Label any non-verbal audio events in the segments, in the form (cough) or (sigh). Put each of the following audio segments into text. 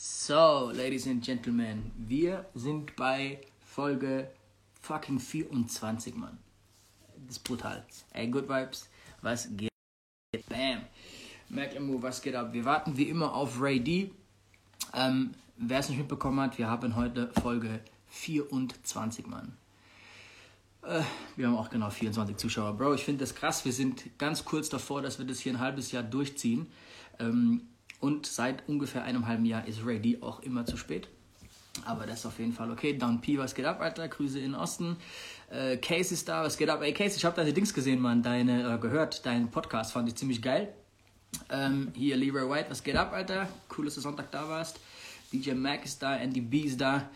So, Ladies and Gentlemen, wir sind bei Folge fucking 24, Mann. Das ist brutal. Ey, Good Vibes, was geht? Bam. Macklemore, was geht ab? Wir warten wie immer auf Ray D. Ähm, Wer es nicht mitbekommen hat, wir haben heute Folge 24, Mann. Äh, wir haben auch genau 24 Zuschauer. Bro, ich finde das krass. Wir sind ganz kurz davor, dass wir das hier ein halbes Jahr durchziehen. Ähm, und seit ungefähr einem halben Jahr ist D auch immer zu spät. Aber das ist auf jeden Fall okay. Down P, was geht ab, Alter? Grüße in Osten. Äh, Case ist da, was geht ab? Ey, Case, ich habe deine Dings gesehen, Mann. Deine, äh, gehört, deinen Podcast fand ich ziemlich geil. Ähm, hier, Leroy White, was geht ab, Alter? Cool, dass du Sonntag da warst. DJ Mac ist da, Andy B ist da.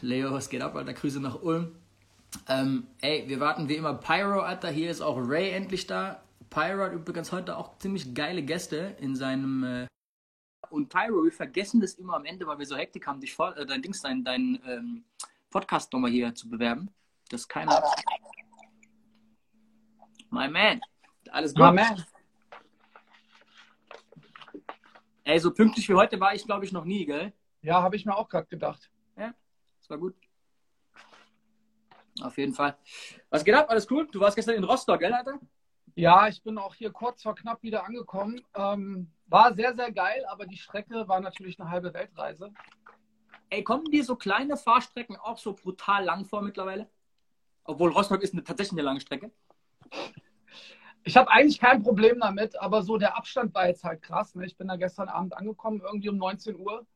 Leo, was geht ab, Alter? Grüße nach Ulm. Ähm, ey, wir warten wie immer Pyro, Alter. Hier ist auch Ray endlich da. Pyro hat übrigens heute auch ziemlich geile Gäste in seinem. Äh und Pyro, wir vergessen das immer am Ende, weil wir so Hektik haben, dich vor, äh, dein Dings, dein, dein ähm, Podcast nochmal hier zu bewerben. Das ist keiner. My man. Alles gut. My man. Ey, so pünktlich wie heute war ich, glaube ich, noch nie, gell? Ja, habe ich mir auch gerade gedacht. Ja, das war gut. Auf jeden Fall. Was geht ab? Alles cool? Du warst gestern in Rostock, gell, Alter? Ja, ich bin auch hier kurz vor knapp wieder angekommen. Ähm, war sehr, sehr geil, aber die Strecke war natürlich eine halbe Weltreise. Ey, kommen dir so kleine Fahrstrecken auch so brutal lang vor mittlerweile? Obwohl Rostock ist eine, tatsächlich eine lange Strecke. Ich habe eigentlich kein Problem damit, aber so der Abstand war jetzt halt krass. Ne? Ich bin da gestern Abend angekommen, irgendwie um 19 Uhr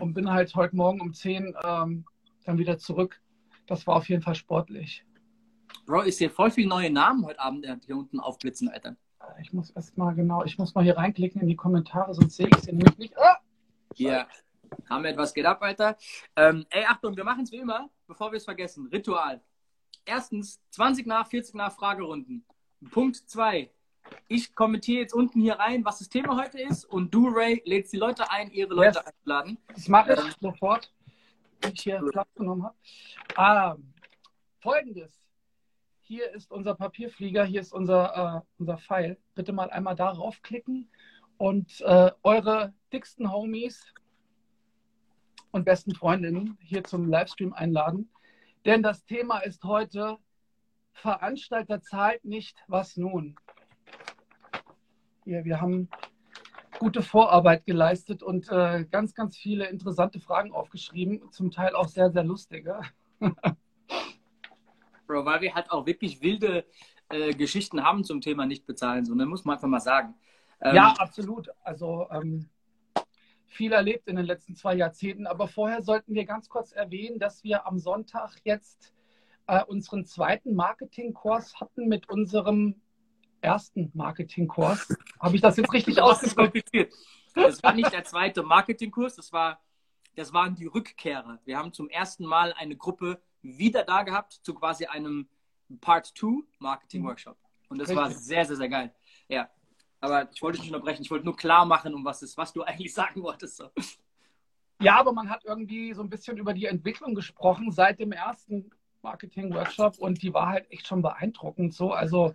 und bin halt heute Morgen um 10 ähm, dann wieder zurück. Das war auf jeden Fall sportlich. Bro, ich sehe voll viele neue Namen heute Abend hier unten aufblitzen, Alter. Ich muss erst mal genau, ich muss mal hier reinklicken in die Kommentare, sonst sehe ich sie nämlich nicht. Ah! Hier haben wir etwas geht ab, Alter. Ähm, ey, Achtung, wir machen es wie immer, bevor wir es vergessen. Ritual. Erstens, 20 nach, 40 nach Fragerunden. Punkt 2. Ich kommentiere jetzt unten hier rein, was das Thema heute ist und du, Ray, lädst die Leute ein, ihre Leute Yes. einladen. Das mache ich sofort, wenn ich hier Platz genommen habe. Ah, Folgendes. Hier ist unser Papierflieger, hier ist unser, äh, unser Pfeil. Bitte mal einmal darauf klicken und äh, eure dicksten Homies und besten Freundinnen hier zum Livestream einladen. Denn das Thema ist heute, Veranstalter zahlt nicht, was nun? Hier, wir haben gute Vorarbeit geleistet und äh, ganz, ganz viele interessante Fragen aufgeschrieben, zum Teil auch sehr, sehr lustige. (laughs) Bro, weil wir halt auch wirklich wilde äh, Geschichten haben zum Thema nicht bezahlen. So, ne? muss man einfach mal sagen. Ähm, Ja, absolut. Also ähm, viel erlebt in den letzten zwei Jahrzehnten. Aber vorher sollten wir ganz kurz erwähnen, dass wir am Sonntag jetzt äh, unseren zweiten Marketingkurs hatten mit unserem ersten Marketingkurs. Habe ich das jetzt richtig (laughs) kompliziert. Das war nicht der zweite Marketingkurs, das, war, das waren die Rückkehrer. Wir haben zum ersten Mal eine Gruppe wieder da gehabt zu quasi einem Part 2 Marketing Workshop. Und das war sehr, sehr, sehr geil. Ja. Aber ich wollte dich nicht unterbrechen. Ich wollte nur klar machen, um was es, was du (laughs) eigentlich sagen wolltest. So. Ja, aber man hat irgendwie so ein bisschen über die Entwicklung gesprochen seit dem ersten Marketing-Workshop und die war halt echt schon beeindruckend so. Also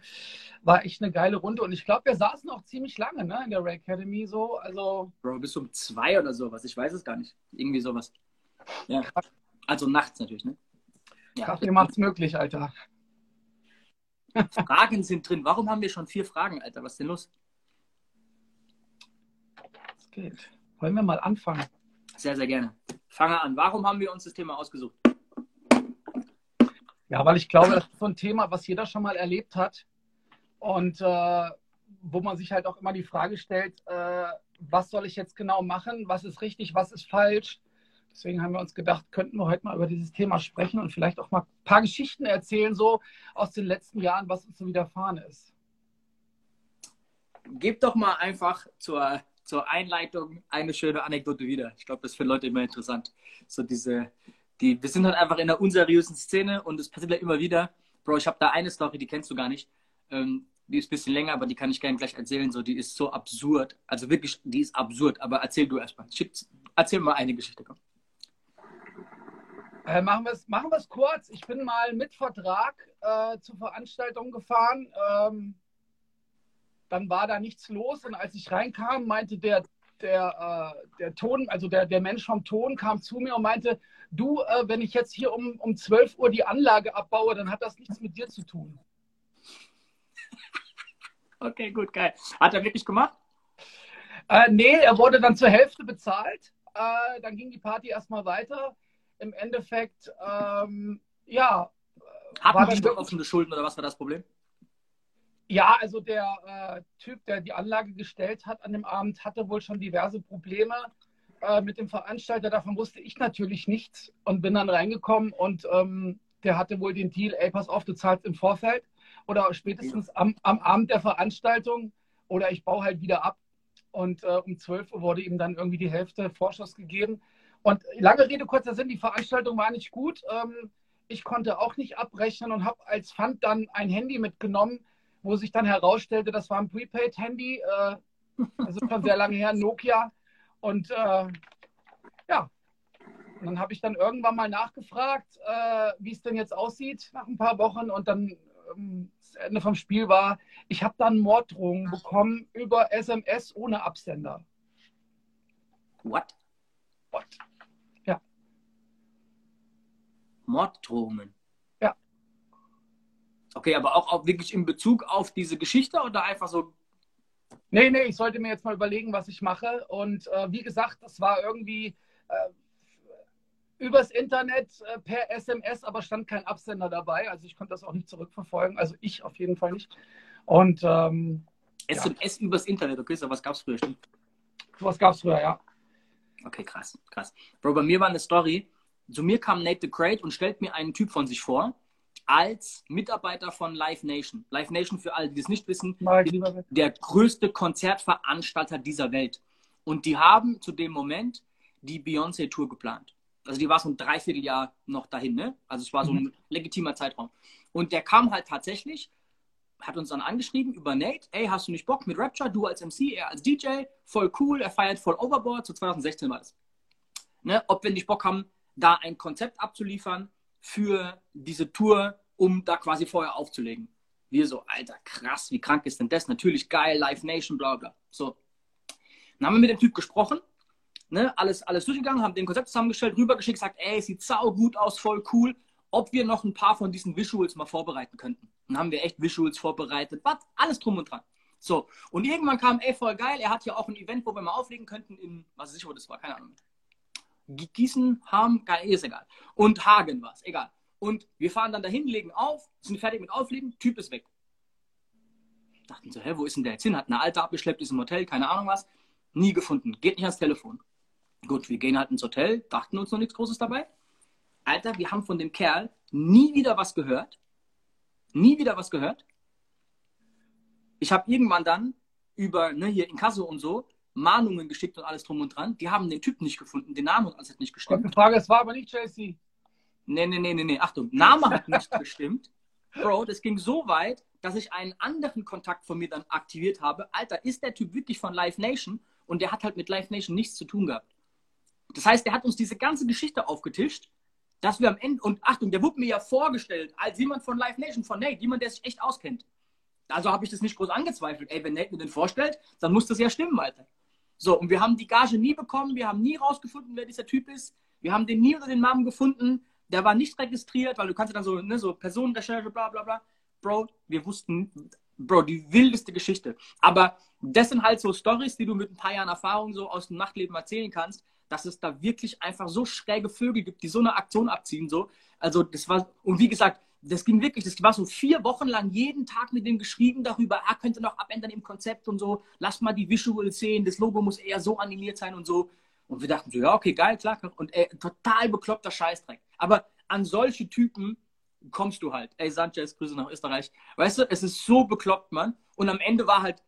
war echt eine geile Runde und ich glaube, wir saßen auch ziemlich lange ne, in der Ray Academy so. Also Bro, bis um zwei oder sowas. Ich weiß es gar nicht. Irgendwie sowas. Ja. Also nachts natürlich, ne? Kaffee macht's möglich, Alter. Fragen sind drin. Warum haben wir schon vier Fragen, Alter? Was ist denn los? Es geht. Wollen wir mal anfangen? Sehr, sehr gerne. Fange an. Warum haben wir uns das Thema ausgesucht? Ja, weil ich glaube, das ist so ein Thema, was jeder schon mal erlebt hat und äh, wo man sich halt auch immer die Frage stellt, äh, was soll ich jetzt genau machen? Was ist richtig? Was ist falsch? Deswegen haben wir uns gedacht, könnten wir heute mal über dieses Thema sprechen und vielleicht auch mal ein paar Geschichten erzählen, so aus den letzten Jahren, was uns so widerfahren ist. Gib doch mal einfach zur, zur Einleitung eine schöne Anekdote wieder. Ich glaube, das ist für Leute immer interessant. So diese, die, wir sind halt einfach in einer unseriösen Szene und es passiert ja immer wieder. Bro, ich habe da eine Story, die kennst du gar nicht. Ähm, die ist ein bisschen länger, aber die kann ich gerne gleich erzählen. So, die ist so absurd. Also wirklich, die ist absurd. Aber erzähl du erstmal. Erzähl mal eine Geschichte. Komm. Äh, machen wir es machen wir's kurz. Ich bin mal mit Vertrag äh, zur Veranstaltung gefahren. Ähm, dann war da nichts los und als ich reinkam, meinte der der, äh, der Ton, also der, der Mensch vom Ton kam zu mir und meinte, du, äh, wenn ich jetzt hier um, um 12 Uhr die Anlage abbaue, dann hat das nichts mit dir zu tun. (laughs) Okay, gut, geil. Hat er wirklich gemacht? Äh, nee, er wurde dann zur Hälfte bezahlt. Äh, dann ging die Party erstmal weiter. Im Endeffekt, ähm, ja. Hatten die offene Schulden oder was war das Problem? Ja, also der äh, Typ, der die Anlage gestellt hat an dem Abend, hatte wohl schon diverse Probleme äh, mit dem Veranstalter. Davon wusste ich natürlich nichts und bin dann reingekommen und ähm, der hatte wohl den Deal, ey, pass auf, du zahlst im Vorfeld oder spätestens am, am Abend der Veranstaltung oder ich baue halt wieder ab. Und äh, um 12 Uhr wurde ihm dann irgendwie die Hälfte Vorschuss gegeben. Und lange Rede, kurzer Sinn, die Veranstaltung war nicht gut. Ähm, ich konnte auch nicht abrechnen und habe als Pfand dann ein Handy mitgenommen, wo sich dann herausstellte, das war ein Prepaid-Handy, äh, also schon sehr lange her, Nokia. Und äh, ja, und dann habe ich dann irgendwann mal nachgefragt, äh, wie es denn jetzt aussieht nach ein paar Wochen. Und dann ähm, das Ende vom Spiel war, ich habe dann Morddrohungen bekommen über SMS ohne Absender. What? What? Ja. Morddrohungen? Ja. Okay, aber auch, auch wirklich in Bezug auf diese Geschichte oder einfach so? Nee, nee, ich sollte mir jetzt mal überlegen, was ich mache. Und äh, wie gesagt, das war irgendwie äh, übers Internet äh, per SMS, aber stand kein Absender dabei. Also ich konnte das auch nicht zurückverfolgen. Also ich auf jeden Fall nicht. Und ähm, SMS ja. übers Internet, okay, so was gab es früher, stimmt? Was gab es früher, ja. Okay, krass, krass. Bro, bei mir war eine Story. Zu mir kam Nate the Crate und stellt mir einen Typ von sich vor, als Mitarbeiter von Live Nation. Live Nation, für alle, die es nicht wissen, der größte Konzertveranstalter dieser Welt. Und die haben zu dem Moment die Beyoncé-Tour geplant. Also die war so ein Dreivierteljahr noch dahin, ne? Also es war so ein mhm. legitimer Zeitraum. Und der kam halt tatsächlich, hat uns dann angeschrieben über Nate, ey, hast du nicht Bock mit Rapture, du als MC, er als DJ, voll cool, er feiert voll Overboard, so 2016 war das. Ne? Ob wir nicht Bock haben, da ein Konzept abzuliefern für diese Tour, um da quasi vorher aufzulegen. Wir so, Alter, krass, wie krank ist denn das? Natürlich geil, Live Nation, bla bla. So. Dann haben wir mit dem Typ gesprochen ne, alles, alles durchgegangen, haben den Konzept zusammengestellt, rübergeschickt, gesagt, ey, sieht sau gut aus, voll cool, ob wir noch ein paar von diesen Visuals mal vorbereiten könnten. Dann haben wir echt Visuals vorbereitet, was, alles drum und dran. So, und irgendwann kam, ey, voll geil, er hat ja auch ein Event, wo wir mal auflegen könnten in, was weiß ich, wo das war, keine Ahnung. Gießen, Ham, ist egal. Und Hagen war es, egal. Und wir fahren dann dahin, legen auf, sind fertig mit Auflegen, Typ ist weg. Dachten so, hä, wo ist denn der jetzt hin? Hat eine Alte abgeschleppt, ist im Hotel, keine Ahnung was. Nie gefunden, geht nicht ans Telefon. Gut, wir gehen halt ins Hotel, dachten uns noch nichts Großes dabei. Alter, wir haben von dem Kerl nie wieder was gehört. Nie wieder was gehört. Ich habe irgendwann dann über ne, hier in Kasso und so Mahnungen geschickt und alles drum und dran. Die haben den Typ nicht gefunden, den Namen und alles hat nicht gestimmt. Die Frage, es war aber nicht JC. Nee, nee, nee, nee, nee. Achtung, Name hat nicht gestimmt. Bro, das ging so weit, dass ich einen anderen Kontakt von mir dann aktiviert habe. Alter, ist der Typ wirklich von Live Nation? Und der hat halt mit Live Nation nichts zu tun gehabt. Das heißt, der hat uns diese ganze Geschichte aufgetischt, dass wir am Ende, und Achtung, der wurde mir ja vorgestellt als jemand von Live Nation, von Nate, jemand, der sich echt auskennt. Also habe ich das nicht groß angezweifelt. Ey, wenn Nate mir den vorstellt, dann muss das ja stimmen, Alter. So, und wir haben die Gage nie bekommen, wir haben nie rausgefunden, wer dieser Typ ist. Wir haben den nie unter den Namen gefunden. Der war nicht registriert, weil du kannst ja dann so, ne, so Personenrecherche, bla bla bla. Bro, wir wussten, Bro, die wildeste Geschichte. Aber das sind halt so Stories, die du mit ein paar Jahren Erfahrung so aus dem Nachtleben erzählen kannst dass es da wirklich einfach so schräge Vögel gibt, die so eine Aktion abziehen. So. Also das war, und wie gesagt, das ging wirklich, das war so vier Wochen lang jeden Tag mit dem geschrieben darüber, er könnte noch abändern im Konzept und so, lass mal die Visuals sehen, das Logo muss eher so animiert sein und so. Und wir dachten so, ja, okay, geil, klar. Und ey, total bekloppter Scheißdreck. Aber an solche Typen kommst du halt. Ey, Sanchez, Grüße nach Österreich. Weißt du, es ist so bekloppt, Mann. Und am Ende war halt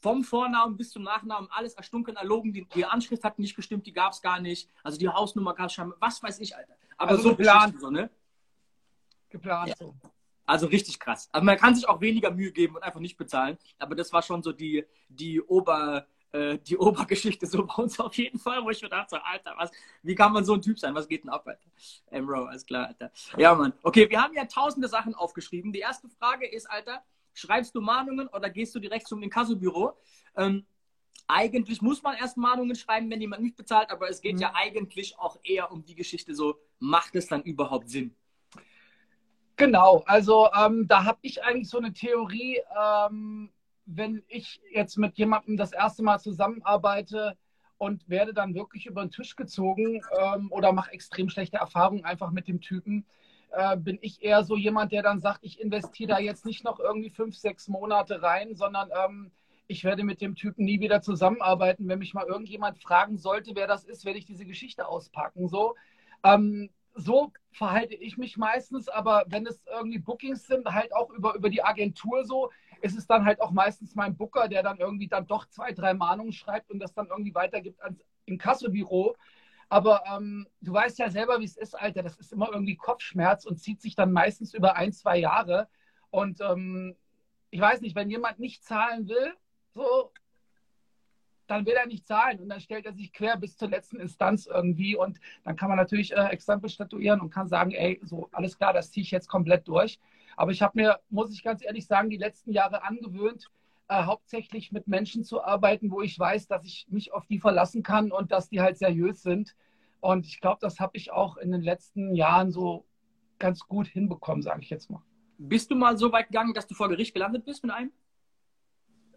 vom Vornamen bis zum Nachnamen alles erstunken, erlogen. Die, die Anschrift hat nicht gestimmt, die gab es gar nicht. Also die Hausnummer gab es schon, was weiß ich, Alter. Aber also so geplant. So, ne? Geplant ja. so. Also richtig krass. Also man kann sich auch weniger Mühe geben und einfach nicht bezahlen. Aber das war schon so die, die Ober, äh, die (laughs) Obergeschichte so bei uns auf jeden Fall, wo ich mir dachte, Alter, was, wie kann man so ein Typ sein? Was geht denn ab, Alter? Emro, alles klar, Alter. Ja, Mann. Okay, wir haben ja tausende Sachen aufgeschrieben. Die erste Frage ist, Alter, Schreibst du Mahnungen oder gehst du direkt zum Inkassobüro? Ähm, eigentlich muss man erst Mahnungen schreiben, wenn jemand nicht bezahlt, aber es geht mhm. ja eigentlich auch eher um die Geschichte so, macht es dann überhaupt Sinn? Genau, also ähm, da habe ich eigentlich so eine Theorie, ähm, wenn ich jetzt mit jemandem das erste Mal zusammenarbeite und werde dann wirklich über den Tisch gezogen ähm, oder mache extrem schlechte Erfahrungen einfach mit dem Typen, äh, bin ich eher so jemand, der dann sagt, ich investiere da jetzt nicht noch irgendwie fünf, sechs Monate rein, sondern ähm, ich werde mit dem Typen nie wieder zusammenarbeiten. Wenn mich mal irgendjemand fragen sollte, wer das ist, werde ich diese Geschichte auspacken. So, ähm, so verhalte ich mich meistens, aber wenn es irgendwie Bookings sind, halt auch über, über die Agentur so, ist es dann halt auch meistens mein Booker, der dann irgendwie dann doch zwei, drei Mahnungen schreibt und das dann irgendwie weitergibt ans Inkassobüro. Aber ähm, du weißt ja selber, wie es ist, Alter. Das ist immer irgendwie Kopfschmerz und zieht sich dann meistens über ein, zwei Jahre. Und ähm, ich weiß nicht, wenn jemand nicht zahlen will, so, dann will er nicht zahlen und dann stellt er sich quer bis zur letzten Instanz irgendwie und dann kann man natürlich äh, Exempel statuieren und kann sagen, ey, so alles klar, das ziehe ich jetzt komplett durch. Aber ich habe mir, muss ich ganz ehrlich sagen, die letzten Jahre angewöhnt, äh, hauptsächlich mit Menschen zu arbeiten, wo ich weiß, dass ich mich auf die verlassen kann und dass die halt seriös sind. Und ich glaube, das habe ich auch in den letzten Jahren so ganz gut hinbekommen, sage ich jetzt mal. Bist du mal so weit gegangen, dass du vor Gericht gelandet bist mit einem?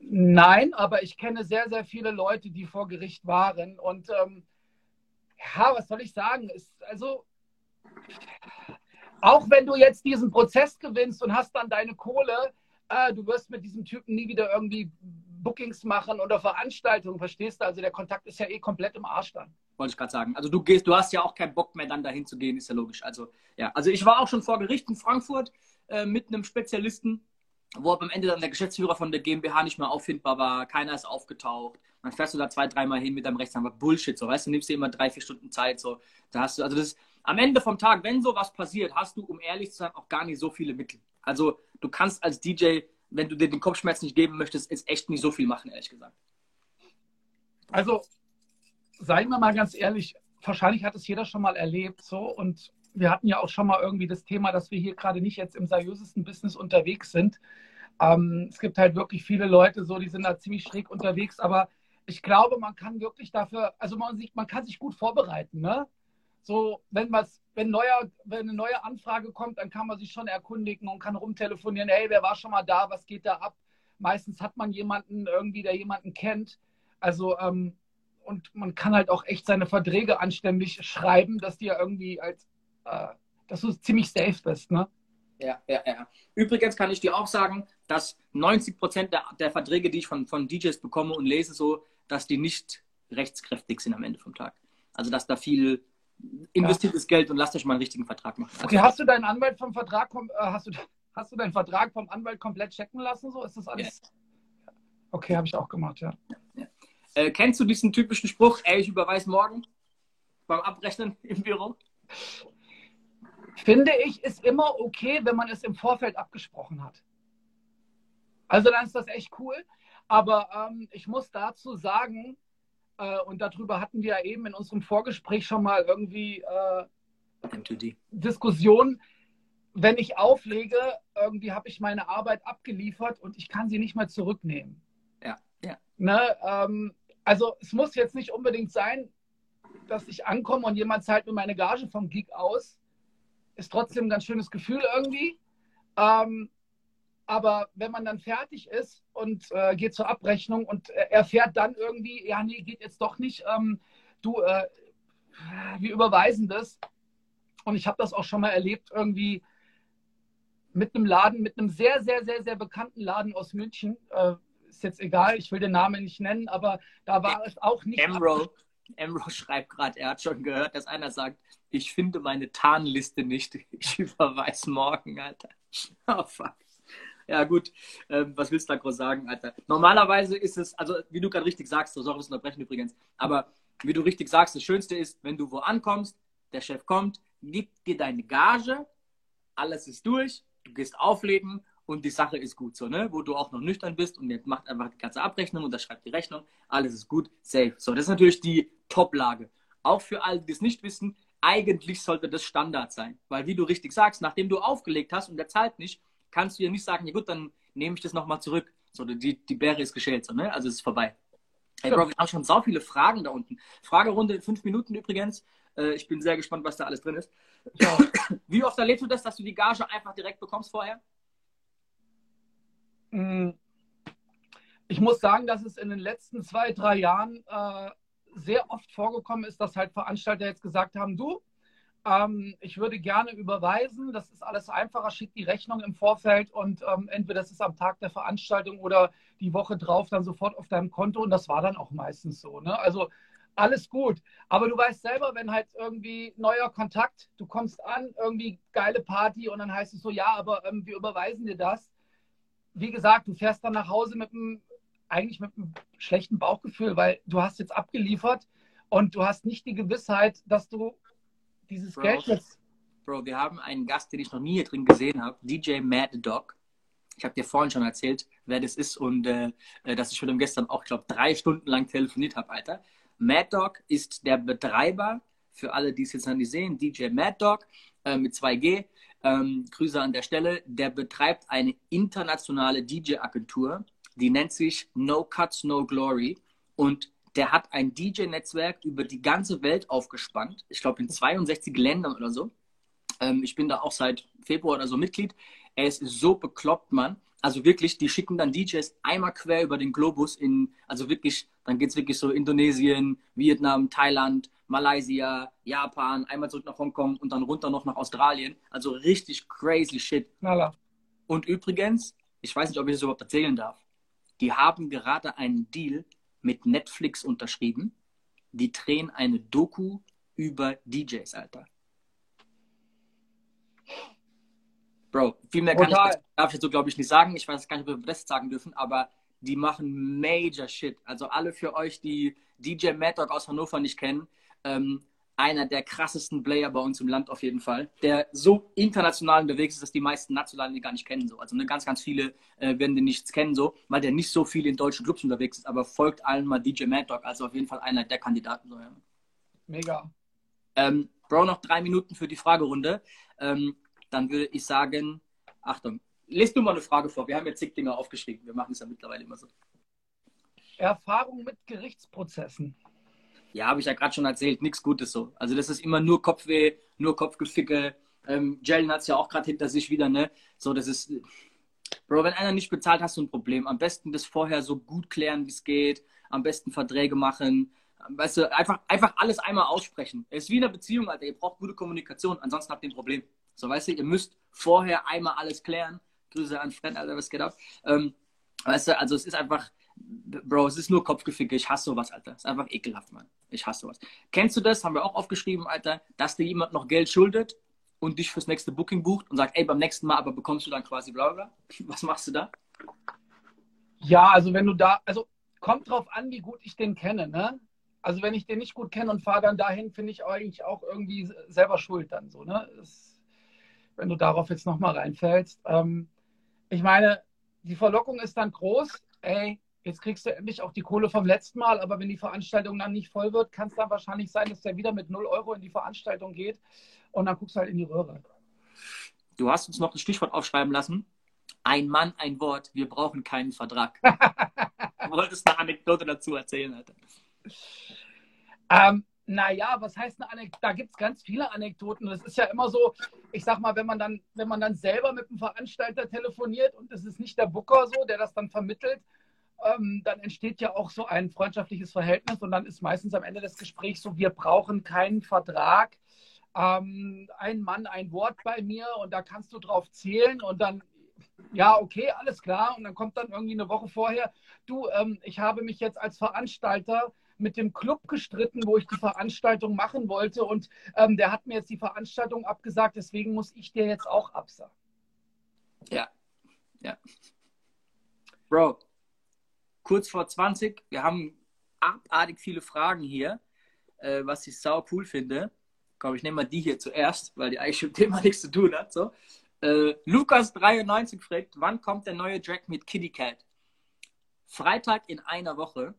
Nein, aber ich kenne sehr, sehr viele Leute, die vor Gericht waren. Und ähm, ja, was soll ich sagen? Ist, also, auch wenn du jetzt diesen Prozess gewinnst und hast dann deine Kohle, äh, du wirst mit diesem Typen nie wieder irgendwie Bookings machen oder Veranstaltungen, verstehst du? Also der Kontakt ist ja eh komplett im Arsch dann. Wollte ich gerade sagen. Also du gehst, du hast ja auch keinen Bock mehr dann dahin zu gehen, ist ja logisch. Also ja, also ich war auch schon vor Gericht in Frankfurt äh, mit einem Spezialisten wo am Ende dann der Geschäftsführer von der GmbH nicht mehr auffindbar war, keiner ist aufgetaucht. Dann fährst du da zwei, dreimal hin mit deinem Rechtsanwalt. Bullshit, so, weißt du, nimmst dir immer drei, vier Stunden Zeit, so. Da hast du, also das, am Ende vom Tag, wenn sowas passiert, hast du, um ehrlich zu sein, auch gar nicht so viele Mittel. Also, du kannst als DJ, wenn du dir den Kopfschmerz nicht geben möchtest, ist echt nicht so viel machen, ehrlich gesagt. Also, seien wir mal ganz ehrlich, wahrscheinlich hat es jeder schon mal erlebt, so, und wir hatten ja auch schon mal irgendwie das Thema, dass wir hier gerade nicht jetzt im seriösesten Business unterwegs sind. Ähm, es gibt halt wirklich viele Leute, so, die sind da ziemlich schräg unterwegs, aber ich glaube, man kann wirklich dafür, also man, sich, man kann sich gut vorbereiten, ne? So, wenn was, wenn, neuer, wenn eine neue Anfrage kommt, dann kann man sich schon erkundigen und kann rumtelefonieren, hey, wer war schon mal da, was geht da ab? Meistens hat man jemanden irgendwie, der jemanden kennt. Also, ähm, und man kann halt auch echt seine Verträge anständig schreiben, dass die ja irgendwie als dass du ziemlich safe bist, ne? Ja, ja, ja. Übrigens kann ich dir auch sagen, dass 90 Prozent der, der Verträge, die ich von, von DJs bekomme und lese, so, dass die nicht rechtskräftig sind am Ende vom Tag. Also, dass da viel investiertes ja. Geld und lasst euch mal einen richtigen Vertrag machen. Also, okay, hast du deinen Anwalt vom Vertrag, äh, hast du, hast du deinen Vertrag vom Anwalt komplett checken lassen? So ist das alles? Ja. Okay, habe ich auch gemacht, ja. ja. Äh, kennst du diesen typischen Spruch, ey, ich überweise morgen beim Abrechnen im Büro? Finde ich, ist immer okay, wenn man es im Vorfeld abgesprochen hat. Also dann ist das echt cool. Aber ähm, ich muss dazu sagen, äh, und darüber hatten wir ja eben in unserem Vorgespräch schon mal irgendwie äh, Diskussion. Wenn ich auflege, irgendwie habe ich meine Arbeit abgeliefert und ich kann sie nicht mehr zurücknehmen. Ja, ja. Ne, ähm, also es muss jetzt nicht unbedingt sein, dass ich ankomme und jemand zahlt mir meine Gage vom Gig aus ist trotzdem ein ganz schönes Gefühl irgendwie. Ähm, aber wenn man dann fertig ist und äh, geht zur Abrechnung und äh, erfährt dann irgendwie, ja, nee, geht jetzt doch nicht, ähm, du, äh, wir überweisen das. Und ich habe das auch schon mal erlebt, irgendwie mit einem Laden, mit einem sehr, sehr, sehr, sehr bekannten Laden aus München. Äh, ist jetzt egal, ich will den Namen nicht nennen, aber da war es auch nicht. Emerald. Emro schreibt gerade, er hat schon gehört, dass einer sagt, ich finde meine Tarnliste nicht. (laughs) Ich überweise morgen, Alter. (laughs) Oh fuck. Ja, gut. Ähm, was willst du da groß sagen, Alter? Normalerweise ist es, also wie du gerade richtig sagst, so soll ich es unterbrechen übrigens, aber wie du richtig sagst, das Schönste ist, wenn du wo ankommst, der Chef kommt, gibt dir deine Gage, alles ist durch, du gehst auflegen und die Sache ist gut, so, ne? Wo du auch noch nüchtern bist und jetzt macht einfach die ganze Abrechnung und das schreibt die Rechnung, alles ist gut, safe. So, das ist natürlich die Top-Lage. Auch für alle, die es nicht wissen, eigentlich sollte das Standard sein. Weil, wie du richtig sagst, nachdem du aufgelegt hast und der zahlt nicht, kannst du ja nicht sagen, ja gut, dann nehme ich das nochmal zurück. So, die, die Bäre ist geschält, so, ne? Also es ist vorbei. Hey Bro, wir haben schon so viele Fragen da unten. Fragerunde fünf Minuten übrigens. Äh, ich bin sehr gespannt, was da alles drin ist. Ja. Wie oft erlebst du das, dass du die Gage einfach direkt bekommst vorher? Mm. Ich muss sagen, dass es in den letzten zwei, drei Jahren äh, sehr oft vorgekommen ist, dass halt Veranstalter jetzt gesagt haben, du, ähm, ich würde gerne überweisen, das ist alles einfacher, schick die Rechnung im Vorfeld und ähm, entweder das ist am Tag der Veranstaltung oder die Woche drauf dann sofort auf deinem Konto und das war dann auch meistens so. Ne? Also alles gut. Aber du weißt selber, wenn halt irgendwie neuer Kontakt, du kommst an, irgendwie geile Party und dann heißt es so, ja, aber ähm, wir überweisen dir das. Wie gesagt, du fährst dann nach Hause mit einem, eigentlich mit einem schlechten Bauchgefühl, weil du hast jetzt abgeliefert und du hast nicht die Gewissheit, dass du dieses Bro, Geld jetzt. Bro, wir haben einen Gast, den ich noch nie hier drin gesehen habe, DJ Mad Dog. Ich habe dir vorhin schon erzählt, wer das ist und äh, äh dass ich mit ihm gestern auch, ich glaube, drei Stunden lang telefoniert habe, Alter. Mad Dog ist der Betreiber, für alle, die es jetzt noch nicht sehen, DJ Mad Dog äh, mit 2G. Ähm, Grüße an der Stelle. Der betreibt eine internationale DJ-Agentur, die nennt sich No Cuts, No Glory. Und der hat ein DJ-Netzwerk über die ganze Welt aufgespannt. Ich glaube in 62 Ländern oder so. Ähm, ich bin da auch seit Februar oder so Mitglied. Er ist so bekloppt, Mann. Also wirklich, die schicken dann DJs einmal quer über den Globus in, also wirklich, dann geht es wirklich so Indonesien, Vietnam, Thailand, Malaysia, Japan, einmal zurück nach Hongkong und dann runter noch nach Australien. Also richtig crazy shit. Knaller. Und übrigens, ich weiß nicht, ob ich das überhaupt erzählen darf, die haben gerade einen Deal mit Netflix unterschrieben. Die drehen eine Doku über DJs, Alter. Bro, viel mehr kann Total. ich, darf ich jetzt so, glaube ich, nicht sagen. Ich weiß gar nicht, ob wir das sagen dürfen, aber die machen Major Shit. Also alle für euch, die DJ Mad Dog aus Hannover nicht kennen, ähm, einer der krassesten Player bei uns im Land auf jeden Fall, der so international unterwegs ist, dass die meisten Nationalen ihn gar nicht kennen. So. Also ne, ganz, ganz viele äh, werden den nichts kennen, so, weil der nicht so viel in deutschen Clubs unterwegs ist, aber folgt allen mal DJ Mad Dog, also auf jeden Fall einer der Kandidaten. So, ja. Mega. Ähm, Bro, noch drei Minuten für die Fragerunde. Ähm, dann würde ich sagen, Achtung, lest du mal eine Frage vor. Wir haben jetzt zig Dinge aufgeschrieben. Wir machen es ja mittlerweile immer so. Erfahrung mit Gerichtsprozessen. Ja, habe ich ja gerade schon erzählt, nichts Gutes so. Also das ist immer nur Kopfweh, nur Kopfgeficke. Ähm, Jalen hat es ja auch gerade hinter sich wieder, ne? So, das ist. Bro, wenn einer nicht bezahlt, hast du ein Problem. Am besten das vorher so gut klären, wie es geht. Am besten Verträge machen. Weißt du, einfach, einfach alles einmal aussprechen. Es ist wie in einer Beziehung, Alter. Ihr braucht gute Kommunikation, ansonsten habt ihr ein Problem. So, weißt du, ihr müsst vorher einmal alles klären. Grüße an Fred, Alter, was geht ab? Ähm, weißt du, also es ist einfach, Bro, es ist nur Kopfgeficke. Ich hasse sowas, Alter. Es ist einfach ekelhaft, Mann. Ich hasse sowas. Kennst du das? Haben wir auch aufgeschrieben, Alter, dass dir jemand noch Geld schuldet und dich fürs nächste Booking bucht und sagt, ey, beim nächsten Mal aber bekommst du dann quasi bla bla. (laughs) Was machst du da? Ja, also wenn du da, also kommt drauf an, wie gut ich den kenne, ne? Also wenn ich den nicht gut kenne und fahre dann dahin, finde ich eigentlich auch irgendwie selber schuld dann so, ne? Das, wenn du darauf jetzt nochmal reinfällst. Ähm, ich meine, die Verlockung ist dann groß, ey, jetzt kriegst du endlich auch die Kohle vom letzten Mal, aber wenn die Veranstaltung dann nicht voll wird, kann es dann wahrscheinlich sein, dass der wieder mit 0 Euro in die Veranstaltung geht und dann guckst du halt in die Röhre. Du hast uns noch ein Stichwort aufschreiben lassen. Ein Mann, ein Wort, wir brauchen keinen Vertrag. (laughs) du wolltest eine Anekdote dazu erzählen, Alter. Ähm, naja, was heißt eine Anekdote? Da gibt es ganz viele Anekdoten. Das ist ja immer so, ich sag mal, wenn man dann, wenn man dann selber mit dem Veranstalter telefoniert und es ist nicht der Booker so, der das dann vermittelt, ähm, dann entsteht ja auch so ein freundschaftliches Verhältnis und dann ist meistens am Ende des Gesprächs so, wir brauchen keinen Vertrag. Ähm, ein Mann, ein Wort bei mir und da kannst du drauf zählen und dann, ja, okay, alles klar. Und dann kommt dann irgendwie eine Woche vorher, du, ähm, ich habe mich jetzt als Veranstalter mit dem Club gestritten, wo ich die Veranstaltung machen wollte. Und ähm, der hat mir jetzt die Veranstaltung abgesagt, deswegen muss ich dir jetzt auch absagen. Ja, ja. Bro, kurz vor 20, wir haben abartig viele Fragen hier, äh, was ich sau cool finde. Komm, ich nehme mal die hier zuerst, weil die eigentlich mit dem Thema nichts zu tun hat. So. Äh, Lukas93 fragt, wann kommt der neue Track mit Kitty Cat? Freitag in einer Woche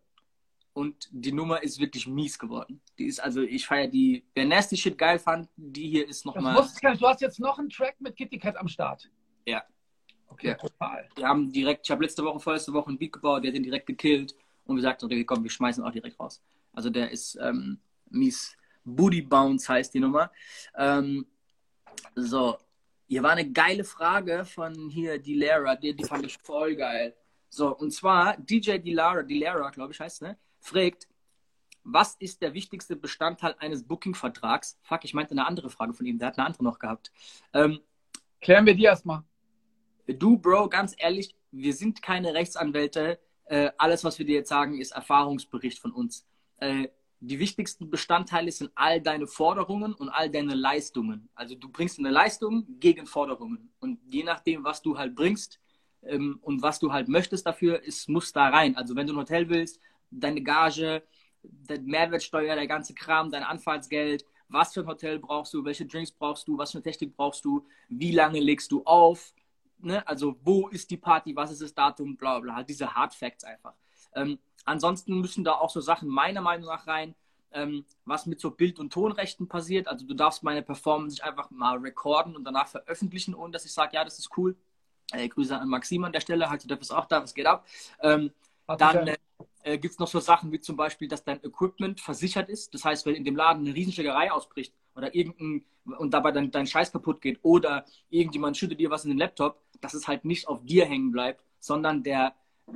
und die Nummer ist wirklich mies geworden. Die ist also, ich feiere die. Wer Nasty Shit geil fand, die hier ist nochmal. Du hast jetzt noch einen Track mit Kitty Cat am Start. Ja. Okay, ja. total. Wir haben direkt, ich habe letzte Woche, vorletzte Woche ein Beat gebaut, der hat den direkt gekillt. Und wir sagten, okay, komm, wir schmeißen auch direkt raus. Also der ist ähm, mies Booty Bounce heißt die Nummer. Ähm, so, hier war eine geile Frage von hier Dilara, die, die fand ich voll geil. So, und zwar DJ Dilara, Dilara, glaube ich, heißt, ne? Fragt, was ist der wichtigste Bestandteil eines Booking-Vertrags? Fuck, ich meinte eine andere Frage von ihm, der hat eine andere noch gehabt. Ähm, Klären wir die erstmal. Du, Bro, ganz ehrlich, wir sind keine Rechtsanwälte. Äh, alles, was wir dir jetzt sagen, ist Erfahrungsbericht von uns. Äh, die wichtigsten Bestandteile sind all deine Forderungen und all deine Leistungen. Also du bringst eine Leistung gegen Forderungen. Und je nachdem, was du halt bringst ähm, und was du halt möchtest dafür, ist, muss da rein. Also wenn du ein Hotel willst, deine Gage, die Mehrwertsteuer, der ganze Kram, dein Anfahrtsgeld, was für ein Hotel brauchst du, welche Drinks brauchst du, was für eine Technik brauchst du, wie lange legst du auf, ne? also wo ist die Party, was ist das Datum, bla bla, diese Hard Facts einfach. Ähm, ansonsten müssen da auch so Sachen meiner Meinung nach rein, ähm, was mit so Bild- und Tonrechten passiert. Also du darfst meine Performance einfach mal recorden und danach veröffentlichen, ohne dass ich sage, ja, das ist cool. Äh, Grüße an Maxim an der Stelle, halt, du ist auch da, was geht ab. Ähm, dann äh, äh, gibt es noch so Sachen wie zum Beispiel, dass dein Equipment versichert ist. Das heißt, wenn in dem Laden eine Riesenschlägerei ausbricht oder irgendein und dabei dein, dein Scheiß kaputt geht oder irgendjemand schüttet dir was in den Laptop, dass es halt nicht auf dir hängen bleibt, sondern der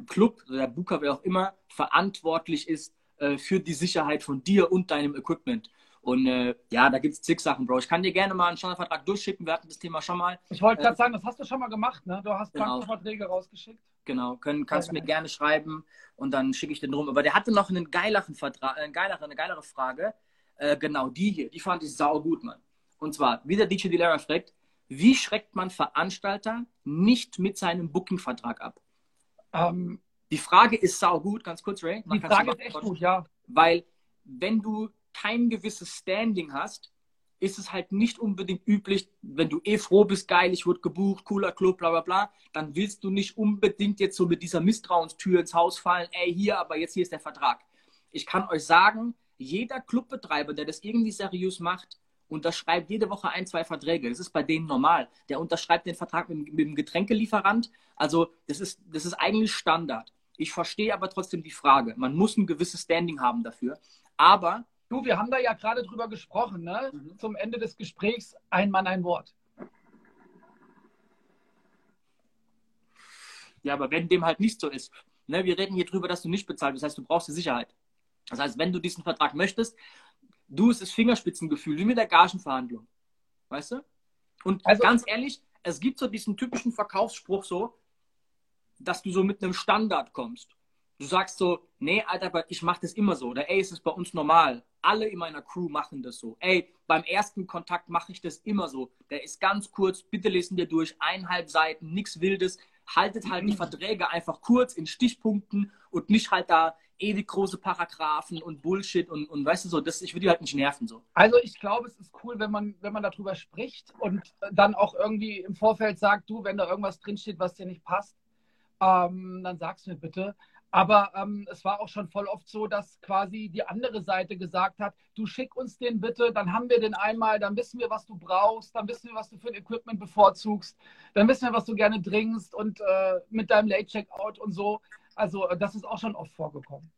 Club oder der Booker, wer auch immer, verantwortlich ist äh, für die Sicherheit von dir und deinem Equipment. Und äh, ja, da gibt es zig Sachen, Bro. Ich kann dir gerne mal einen Standardvertrag durchschicken. Wir hatten das Thema schon mal. Ich wollte gerade äh, sagen, das hast du schon mal gemacht, ne? Du hast genau. Verträge rausgeschickt. Genau, können, kannst du mir gerne schreiben und dann schicke ich den rum. Aber der hatte noch einen geileren Vertrag, eine geilere, eine geilere Frage. Äh, genau, die hier, die fand ich sau gut, Mann. Und zwar, wie der DJ Dilera fragt, wie schreckt man Veranstalter nicht mit seinem Booking-Vertrag ab? Ähm, die Frage ist sau gut, ganz kurz, Ray. Die Frage ist echt gut, ja. Weil, wenn du kein gewisses Standing hast, ist es halt nicht unbedingt üblich, wenn du eh froh bist, geil, ich wurde gebucht, cooler Club, bla bla bla, dann willst du nicht unbedingt jetzt so mit dieser Misstrauenstür ins Haus fallen, ey, hier, aber jetzt hier ist der Vertrag. Ich kann euch sagen, jeder Clubbetreiber, der das irgendwie seriös macht, unterschreibt jede Woche ein, zwei Verträge. Das ist bei denen normal. Der unterschreibt den Vertrag mit, mit dem Getränkelieferant. Also das ist, das ist eigentlich Standard. Ich verstehe aber trotzdem die Frage. Man muss ein gewisses Standing haben dafür. Aber. Du, wir haben da ja gerade drüber gesprochen, ne? Mhm. Zum Ende des Gesprächs ein Mann, ein Wort. Ja, aber wenn dem halt nicht so ist, ne, wir reden hier drüber, dass du nicht bezahlst, das heißt, du brauchst die Sicherheit. Das heißt, wenn du diesen Vertrag möchtest, du es ist Fingerspitzengefühl, wie mit der Gagenverhandlung. Weißt du? Und also, ganz ehrlich, es gibt so diesen typischen Verkaufsspruch so, dass du so mit einem Standard kommst. Du sagst so, nee, Alter, aber ich mache das immer so. Oder ey, es ist bei uns normal. Alle in meiner Crew machen das so. Ey, beim ersten Kontakt mache ich das immer so. Der ist ganz kurz, bitte lesen wir durch, eineinhalb Seiten, nichts Wildes. Haltet halt die. (clears throat) Verträge einfach kurz in Stichpunkten und nicht halt da ewig große Paragraphen und Bullshit und, und weißt du so, das, ich würde die halt nicht nerven so. Also ich glaube, es ist cool, wenn man, wenn man darüber spricht und dann auch irgendwie im Vorfeld sagt, du, wenn da irgendwas drinsteht, was dir nicht passt, ähm, dann sag's mir bitte. Aber ähm, es war auch schon voll oft so, dass quasi die andere Seite gesagt hat, du schick uns den bitte, dann haben wir den einmal, dann wissen wir, was du brauchst, dann wissen wir, was du für ein Equipment bevorzugst, dann wissen wir, was du gerne dringst und äh, mit deinem Late-Checkout und so. Also äh, das ist auch schon oft vorgekommen.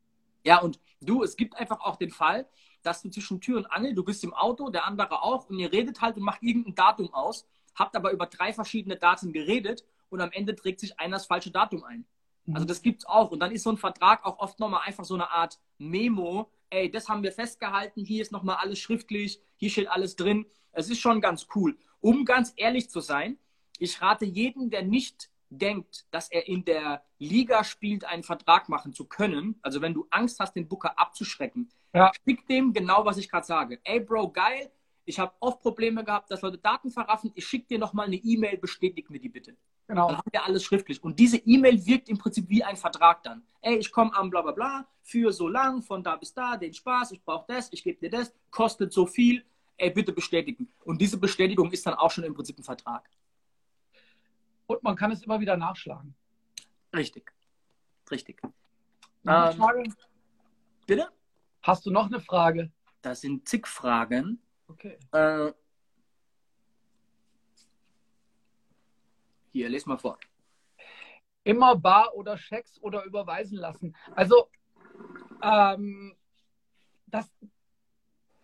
Ja, und du, es gibt einfach auch den Fall, dass du zwischen Tür und Angel, du bist im Auto, der andere auch, und ihr redet halt und macht irgendein Datum aus, habt aber über drei verschiedene Daten geredet und am Ende trägt sich einer das falsche Datum ein. Also mhm. das gibt es auch. Und dann ist so ein Vertrag auch oft nochmal einfach so eine Art Memo. Ey, das haben wir festgehalten, hier ist nochmal alles schriftlich, hier steht alles drin. Es ist schon ganz cool. Um ganz ehrlich zu sein, ich rate jeden, der nicht denkt, dass er in der Liga spielt, einen Vertrag machen zu können, also wenn du Angst hast, den Booker abzuschrecken, ja. schick dem genau, was ich gerade sage. Ey, Bro, geil, ich habe oft Probleme gehabt, dass Leute Daten verraffen. Ich schicke dir nochmal eine E-Mail, bestätigt mir die bitte. Genau. Dann haben wir alles schriftlich. Und diese E-Mail wirkt im Prinzip wie ein Vertrag dann. Ey, ich komme am bla bla bla für so lang, von da bis da, den Spaß, ich brauche das, ich gebe dir das, kostet so viel, ey, bitte bestätigen. Und diese Bestätigung ist dann auch schon im Prinzip ein Vertrag. Und man kann es immer wieder nachschlagen. Richtig. Richtig. Ähm, Frage? Bitte? Hast du noch eine Frage? Das sind zig Fragen. Okay. Äh, hier, les mal vor. Immer bar oder Schecks oder überweisen lassen. Also ähm, das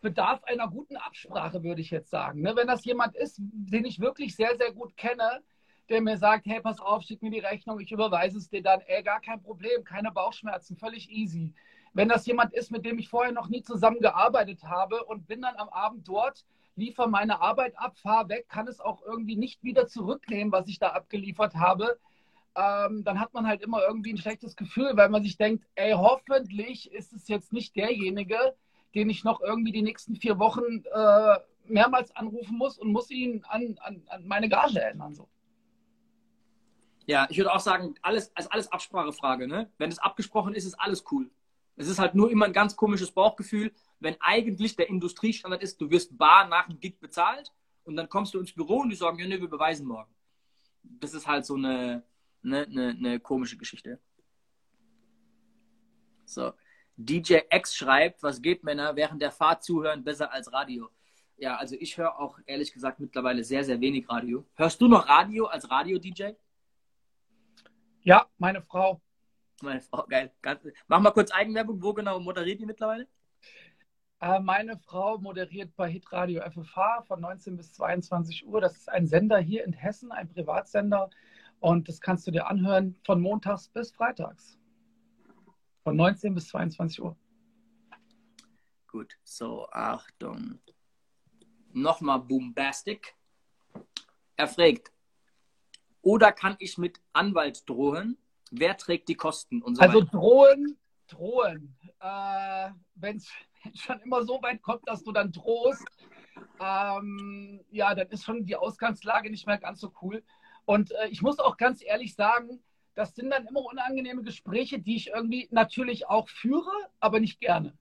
bedarf einer guten Absprache, würde ich jetzt sagen. Ne? Wenn das jemand ist, den ich wirklich sehr, sehr gut kenne, der mir sagt, hey, pass auf, schick mir die Rechnung, ich überweise es dir dann, ey, gar kein Problem, keine Bauchschmerzen, völlig easy. Wenn das jemand ist, mit dem ich vorher noch nie zusammengearbeitet habe und bin dann am Abend dort, liefere meine Arbeit ab, fahre weg, kann es auch irgendwie nicht wieder zurücknehmen, was ich da abgeliefert habe, ähm, dann hat man halt immer irgendwie ein schlechtes Gefühl, weil man sich denkt, ey, hoffentlich ist es jetzt nicht derjenige, den ich noch irgendwie die nächsten vier Wochen äh, mehrmals anrufen muss und muss ihn an, an, an meine Gage erinnern. So. Ja, ich würde auch sagen, alles, ist alles Absprachefrage. Ne? Wenn es abgesprochen ist, ist alles cool. Es ist halt nur immer ein ganz komisches Bauchgefühl, wenn eigentlich der Industriestandard ist, du wirst bar nach dem Gig bezahlt und dann kommst du ins Büro und die sagen, ja, ne, wir beweisen morgen. Das ist halt so eine, eine, eine, eine komische Geschichte. So. DJ X schreibt, was geht, Männer, während der Fahrt zuhören besser als Radio. Ja, also ich höre auch ehrlich gesagt mittlerweile sehr, sehr wenig Radio. Hörst du noch Radio als Radio-DJ? Ja, meine Frau. Meine Frau, geil. Mach mal kurz Eigenwerbung. Wo genau moderiert die mittlerweile? Äh, meine Frau moderiert bei Hitradio FFH von 19 bis 22 Uhr. Das ist ein Sender hier in Hessen, ein Privatsender. Und das kannst du dir anhören von montags bis freitags. Von 19 bis 22 Uhr. Gut, so, Achtung. Nochmal Boombastic. Er fragt, oder kann ich mit Anwalt drohen? Wer trägt die Kosten? So also weiter? drohen, drohen. Äh, (laughs) Wenn es schon immer so weit kommt, dass du dann drohst, ähm, ja, dann ist schon die Ausgangslage nicht mehr ganz so cool. Und äh, ich muss auch ganz ehrlich sagen, das sind dann immer unangenehme Gespräche, die ich irgendwie natürlich auch führe, aber nicht gerne.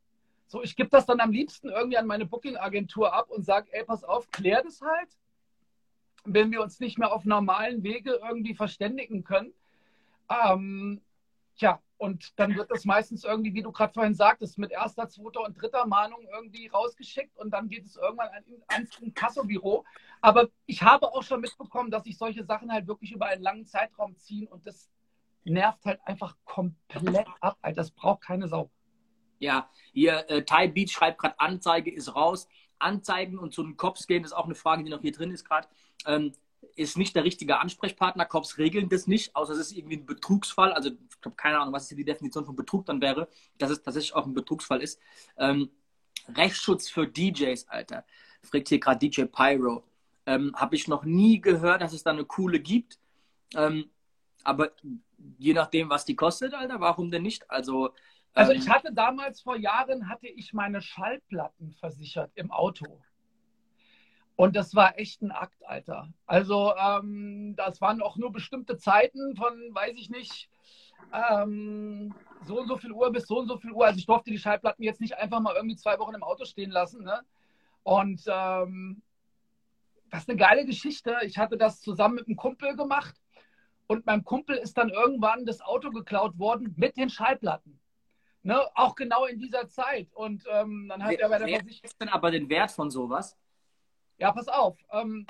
So, ich gebe das dann am liebsten irgendwie an meine Booking-Agentur ab und sage, ey, pass auf, klär das halt wenn wir uns nicht mehr auf normalen Wege irgendwie verständigen können. Ähm, tja, und dann wird das meistens irgendwie, wie du gerade vorhin sagtest, mit erster, zweiter und dritter Mahnung irgendwie rausgeschickt und dann geht es irgendwann ans Inkassobüro. Aber ich habe auch schon mitbekommen, dass sich solche Sachen halt wirklich über einen langen Zeitraum ziehen und das nervt halt einfach komplett ab. Das braucht keine Sau. Ja, hier, äh, Thai Beach schreibt gerade, Anzeige ist raus. Anzeigen und zu den Cops gehen, ist auch eine Frage, die noch hier drin ist gerade, ähm, ist nicht der richtige Ansprechpartner. Cops regeln das nicht, außer es ist irgendwie ein Betrugsfall. Also ich habe keine Ahnung, was die Definition von Betrug dann wäre, dass es tatsächlich auch ein Betrugsfall ist. Ähm, Rechtsschutz für DJs, Alter. Fragt hier gerade DJ Pyro. Ähm, habe ich noch nie gehört, dass es da eine coole gibt. Ähm, aber je nachdem, was die kostet, Alter, warum denn nicht? Also also ich ähm, hatte damals vor Jahren, hatte ich meine Schallplatten versichert im Auto. Und das war echt ein Akt, Alter. Also ähm, das waren auch nur bestimmte Zeiten von, weiß ich nicht, ähm, so und so viel Uhr bis so und so viel Uhr. Also ich durfte die Schallplatten jetzt nicht einfach mal irgendwie zwei Wochen im Auto stehen lassen. Ne? Und ähm, das ist eine geile Geschichte. Ich hatte das zusammen mit einem Kumpel gemacht. Und meinem Kumpel ist dann irgendwann das Auto geklaut worden mit den Schallplatten. Ne, auch genau in dieser Zeit. Und ähm, dann hat wer, er bei der wer Versicherung. ist denn aber den Wert von sowas? Ja, pass auf. Ähm,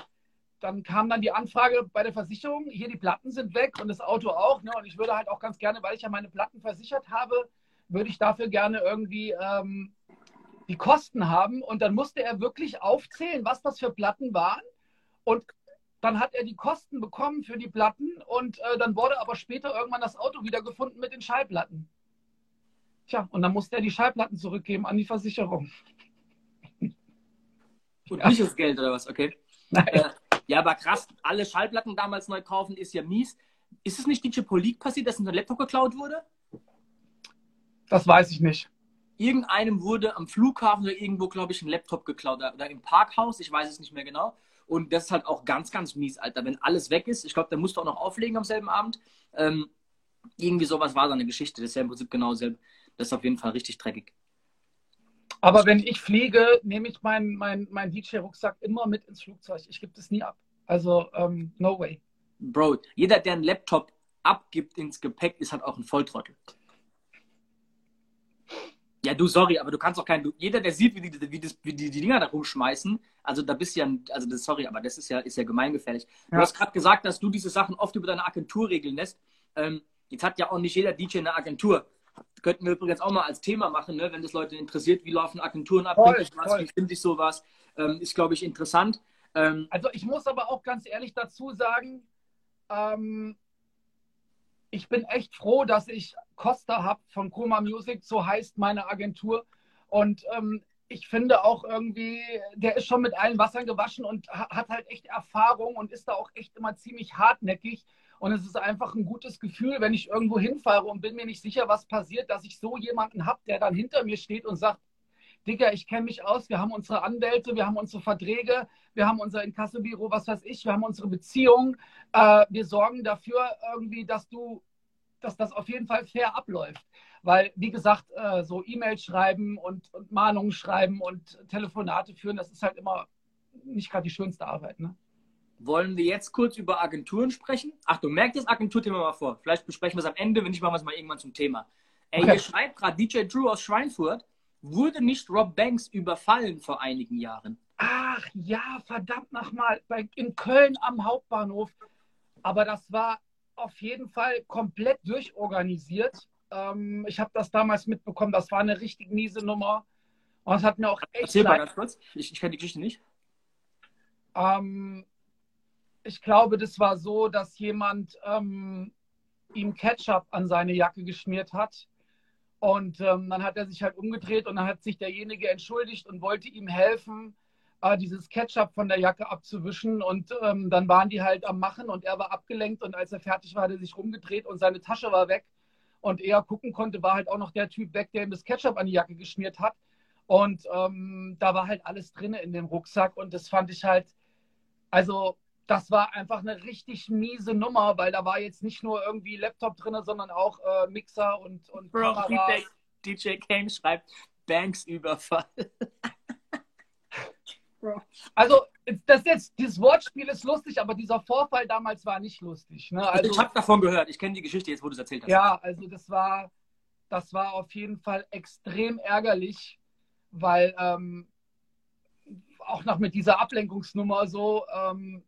dann kam dann die Anfrage bei der Versicherung, hier die Platten sind weg und das Auto auch. Ne? Und ich würde halt auch ganz gerne, weil ich ja meine Platten versichert habe, würde ich dafür gerne irgendwie ähm, die Kosten haben. Und dann musste er wirklich aufzählen, was das für Platten waren. Und dann hat er die Kosten bekommen für die Platten und äh, dann wurde aber später irgendwann das Auto wiedergefunden mit den Schallplatten. Tja, und dann musste er die Schallplatten zurückgeben an die Versicherung. Und ja. nicht das Geld oder was, okay? Äh, ja, aber krass, alle Schallplatten damals neu kaufen ist ja mies. Ist es nicht DJ Polik passiert, dass ein Laptop geklaut wurde? Das weiß ich nicht. Irgendeinem wurde am Flughafen oder irgendwo, glaube ich, ein Laptop geklaut oder im Parkhaus, ich weiß es nicht mehr genau. Und das ist halt auch ganz, ganz mies, Alter. Wenn alles weg ist, ich glaube, der musste auch noch auflegen am selben Abend. Ähm, irgendwie sowas war da eine Geschichte. Das ist ja im Prinzip genau dasselbe. Das ist auf jeden Fall richtig dreckig. Aber wenn ich fliege, nehme ich meinen mein, mein DJ-Rucksack immer mit ins Flugzeug. Ich gebe das nie ab. Also, um, no way. Bro, jeder, der einen Laptop abgibt ins Gepäck, ist halt auch ein Volltrottel. Ja, du, sorry, aber du kannst auch keinen. Jeder, der sieht, wie die, wie, das, wie die, die Dinger da rumschmeißen, also da bist du ja, also das, sorry, aber das ist ja, ist ja gemeingefährlich. Du ja. hast gerade gesagt, dass du diese Sachen oft über deine Agentur regeln lässt. Ähm, jetzt hat ja auch nicht jeder DJ eine Agentur könnten wir übrigens auch mal als Thema machen, ne? wenn das Leute interessiert, wie laufen Agenturen ab, Voll, was, voll. wie finde ich sowas, ähm, ist, glaube ich, interessant. Ähm, Also ich muss aber auch ganz ehrlich dazu sagen, ähm, ich bin echt froh, dass ich Costa habe von Coma Music, so heißt meine Agentur. Und ähm, ich finde auch irgendwie, der ist schon mit allen Wassern gewaschen und ha- hat halt echt Erfahrung und ist da auch echt immer ziemlich hartnäckig. Und es ist einfach ein gutes Gefühl, wenn ich irgendwo hinfahre und bin mir nicht sicher, was passiert, dass ich so jemanden habe, der dann hinter mir steht und sagt, Digga, ich kenne mich aus, wir haben unsere Anwälte, wir haben unsere Verträge, wir haben unser Inkassobüro, was weiß ich, wir haben unsere Beziehung. Äh, wir sorgen dafür irgendwie, dass du, dass das auf jeden Fall fair abläuft. Weil, wie gesagt, äh, so E-Mails schreiben und, und Mahnungen schreiben und Telefonate führen, das ist halt immer nicht gerade die schönste Arbeit. Ne? Wollen wir jetzt kurz über Agenturen sprechen? Achtung, merkt das Agenturthema mal vor. Vielleicht besprechen wir es am Ende, wenn nicht, machen wir es mal irgendwann zum Thema. Ey, Okay. hier schreibt gerade DJ Drew aus Schweinfurt, wurde nicht Rob Banks überfallen vor einigen Jahren? Ach ja, verdammt nochmal, in Köln am Hauptbahnhof. Aber das war auf jeden Fall komplett durchorganisiert. Ähm, ich habe das damals mitbekommen, das war eine richtig miese Nummer. Und es hat mir auch echt Erzähl mal ganz kurz. Ich, ich kenne die Geschichte nicht. Ähm, ich glaube, das war so, dass jemand ähm, ihm Ketchup an seine Jacke geschmiert hat. Und ähm, dann hat er sich halt umgedreht und dann hat sich derjenige entschuldigt und wollte ihm helfen, äh, dieses Ketchup von der Jacke abzuwischen. Und ähm, dann waren die halt am Machen und er war abgelenkt. Und als er fertig war, hat er sich rumgedreht und seine Tasche war weg. Und er gucken konnte, war halt auch noch der Typ weg, der ihm das Ketchup an die Jacke geschmiert hat. Und ähm, da war halt alles drin in dem Rucksack. Und das fand ich halt, also das war einfach eine richtig miese Nummer, weil da war jetzt nicht nur irgendwie Laptop drin, sondern auch äh, Mixer und, und Bro, Kameras. DJ, DJ Kane schreibt Banks Überfall. (laughs) Also das jetzt, dieses Wortspiel ist lustig, aber dieser Vorfall damals war nicht lustig. Ne? Also, Also, ich habe davon gehört. Ich kenne die Geschichte jetzt, wo du es erzählt hast. ja, also das war, das war auf jeden Fall extrem ärgerlich, weil ähm, auch noch mit dieser Ablenkungsnummer so ähm,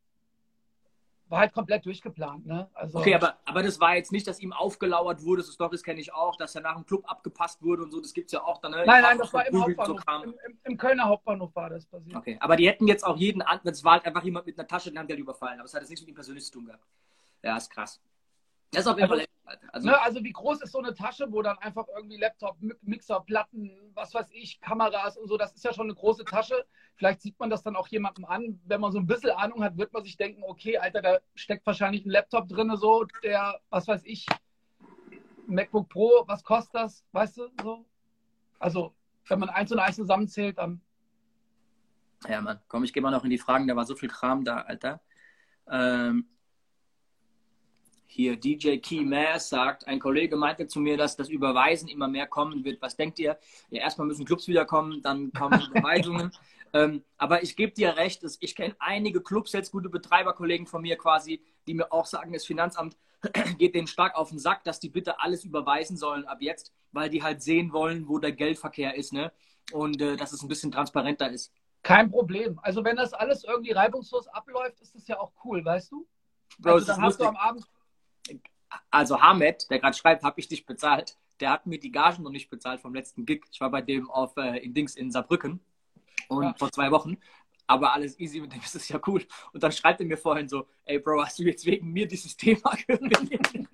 war halt komplett durchgeplant. Ne? Also, Okay, aber, aber das war jetzt nicht, dass ihm aufgelauert wurde. So Stories kenne ich auch, dass er nach dem Club abgepasst wurde und so. Das gibt es ja auch dann. Ne? Nein, nein, das war im Verprügelt, Hauptbahnhof. So. Im, im, Im Kölner Hauptbahnhof war das passiert. Okay, aber die hätten jetzt auch jeden anderen, es war halt einfach jemand mit einer Tasche, den haben die halt überfallen. Aber es hat jetzt nichts mit ihm persönlich zu tun gehabt. Ja, ist krass. Das ist auf jeden Also- Fall. Alter. Also, Ne, also wie groß ist so eine Tasche, wo dann einfach irgendwie Laptop, Mi- Mixer, Platten, was weiß ich, Kameras und so, das ist ja schon eine große Tasche. Vielleicht sieht man das dann auch jemandem an. Wenn man so ein bisschen Ahnung hat, wird man sich denken, okay, Alter, da steckt wahrscheinlich ein Laptop drin, so, der, was weiß ich, MacBook Pro, was kostet das, weißt du, so. Also, wenn man eins und eins zusammenzählt, dann ja, Mann. Komm, ich gehe mal noch in die Fragen. Da war so viel Kram da, Alter. Ähm, hier, DJ Key Mass sagt, ein Kollege meinte zu mir, dass das Überweisen immer mehr kommen wird. Was denkt ihr? Ja, erstmal müssen Clubs wiederkommen, dann kommen (laughs) Überweisungen. ähm, aber ich gebe dir recht, ich kenne einige Clubs, jetzt gute Betreiberkollegen von mir quasi, die mir auch sagen, das Finanzamt (clears throat) geht denen stark auf den Sack, dass die bitte alles überweisen sollen ab jetzt, weil die halt sehen wollen, wo der Geldverkehr ist, ne? Und äh, dass es ein bisschen transparenter ist. kein Problem. Also, wenn das alles irgendwie reibungslos abläuft, ist das ja auch cool, weißt du? Bro, also, dann hast du lustig. am Abend Also Hamed, der gerade schreibt, habe ich dich bezahlt. Der hat mir die Gagen noch nicht bezahlt vom letzten Gig. Ich war bei dem auf äh, in Dings in Saarbrücken und Ja. vor zwei Wochen. Aber alles easy mit dem (laughs) ist es ja cool. Und dann schreibt er mir vorhin so, ey Bro, hast du jetzt wegen mir dieses (laughs) Thema gewählt?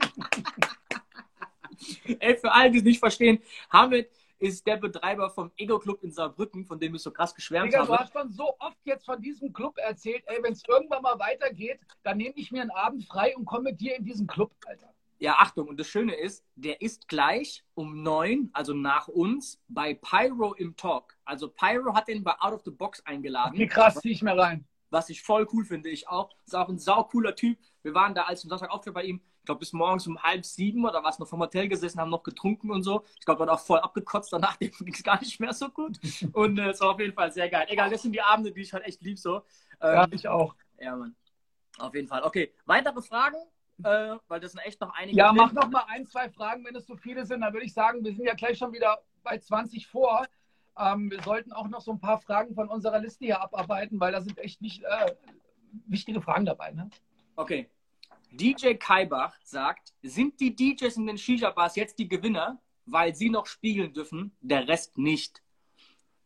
(laughs) ey, für alle, die es nicht verstehen, Hamed ist der Betreiber vom Ego Club in Saarbrücken, von dem ich so krass geschwärmt Digga, du habe. hast schon so oft jetzt von diesem Club erzählt, ey, wenn es irgendwann mal weitergeht, dann nehme ich mir einen Abend frei und komme mit dir in diesen Club, Alter. Ja, Achtung, und das Schöne ist, der ist gleich um neun, also nach uns, bei Pyro im Talk. Also Pyro hat den bei Out of the Box eingeladen. Wie krass zieh ich mir rein. Was ich voll cool finde, ich auch. Ist auch ein saucooler Typ. Wir waren da als am Samstag Auftritt bei ihm, ich glaube bis morgens um halb sieben oder was noch vom Hotel gesessen, haben noch getrunken und so. Ich glaube, war auch voll abgekotzt danach, (laughs) ging es gar nicht mehr so gut. Und äh, es war auf jeden Fall sehr geil. Egal, das sind die Abende, die ich halt echt lieb so. Ähm, Ja, ich auch. ja, Mann. Auf jeden Fall. Okay, weitere Fragen? Äh, weil das sind echt noch einige. Ja, mach noch mal ein, zwei Fragen, wenn es so viele sind. Dann würde ich sagen, wir sind ja gleich schon wieder bei 20 vor. Ähm, wir sollten auch noch so ein paar Fragen von unserer Liste hier abarbeiten, weil da sind echt nicht, äh, wichtige Fragen dabei. Ne? Okay. DJ Kaibach sagt, sind die DJs in den Shisha-Bars jetzt die Gewinner? weil sie noch spielen dürfen, der Rest nicht.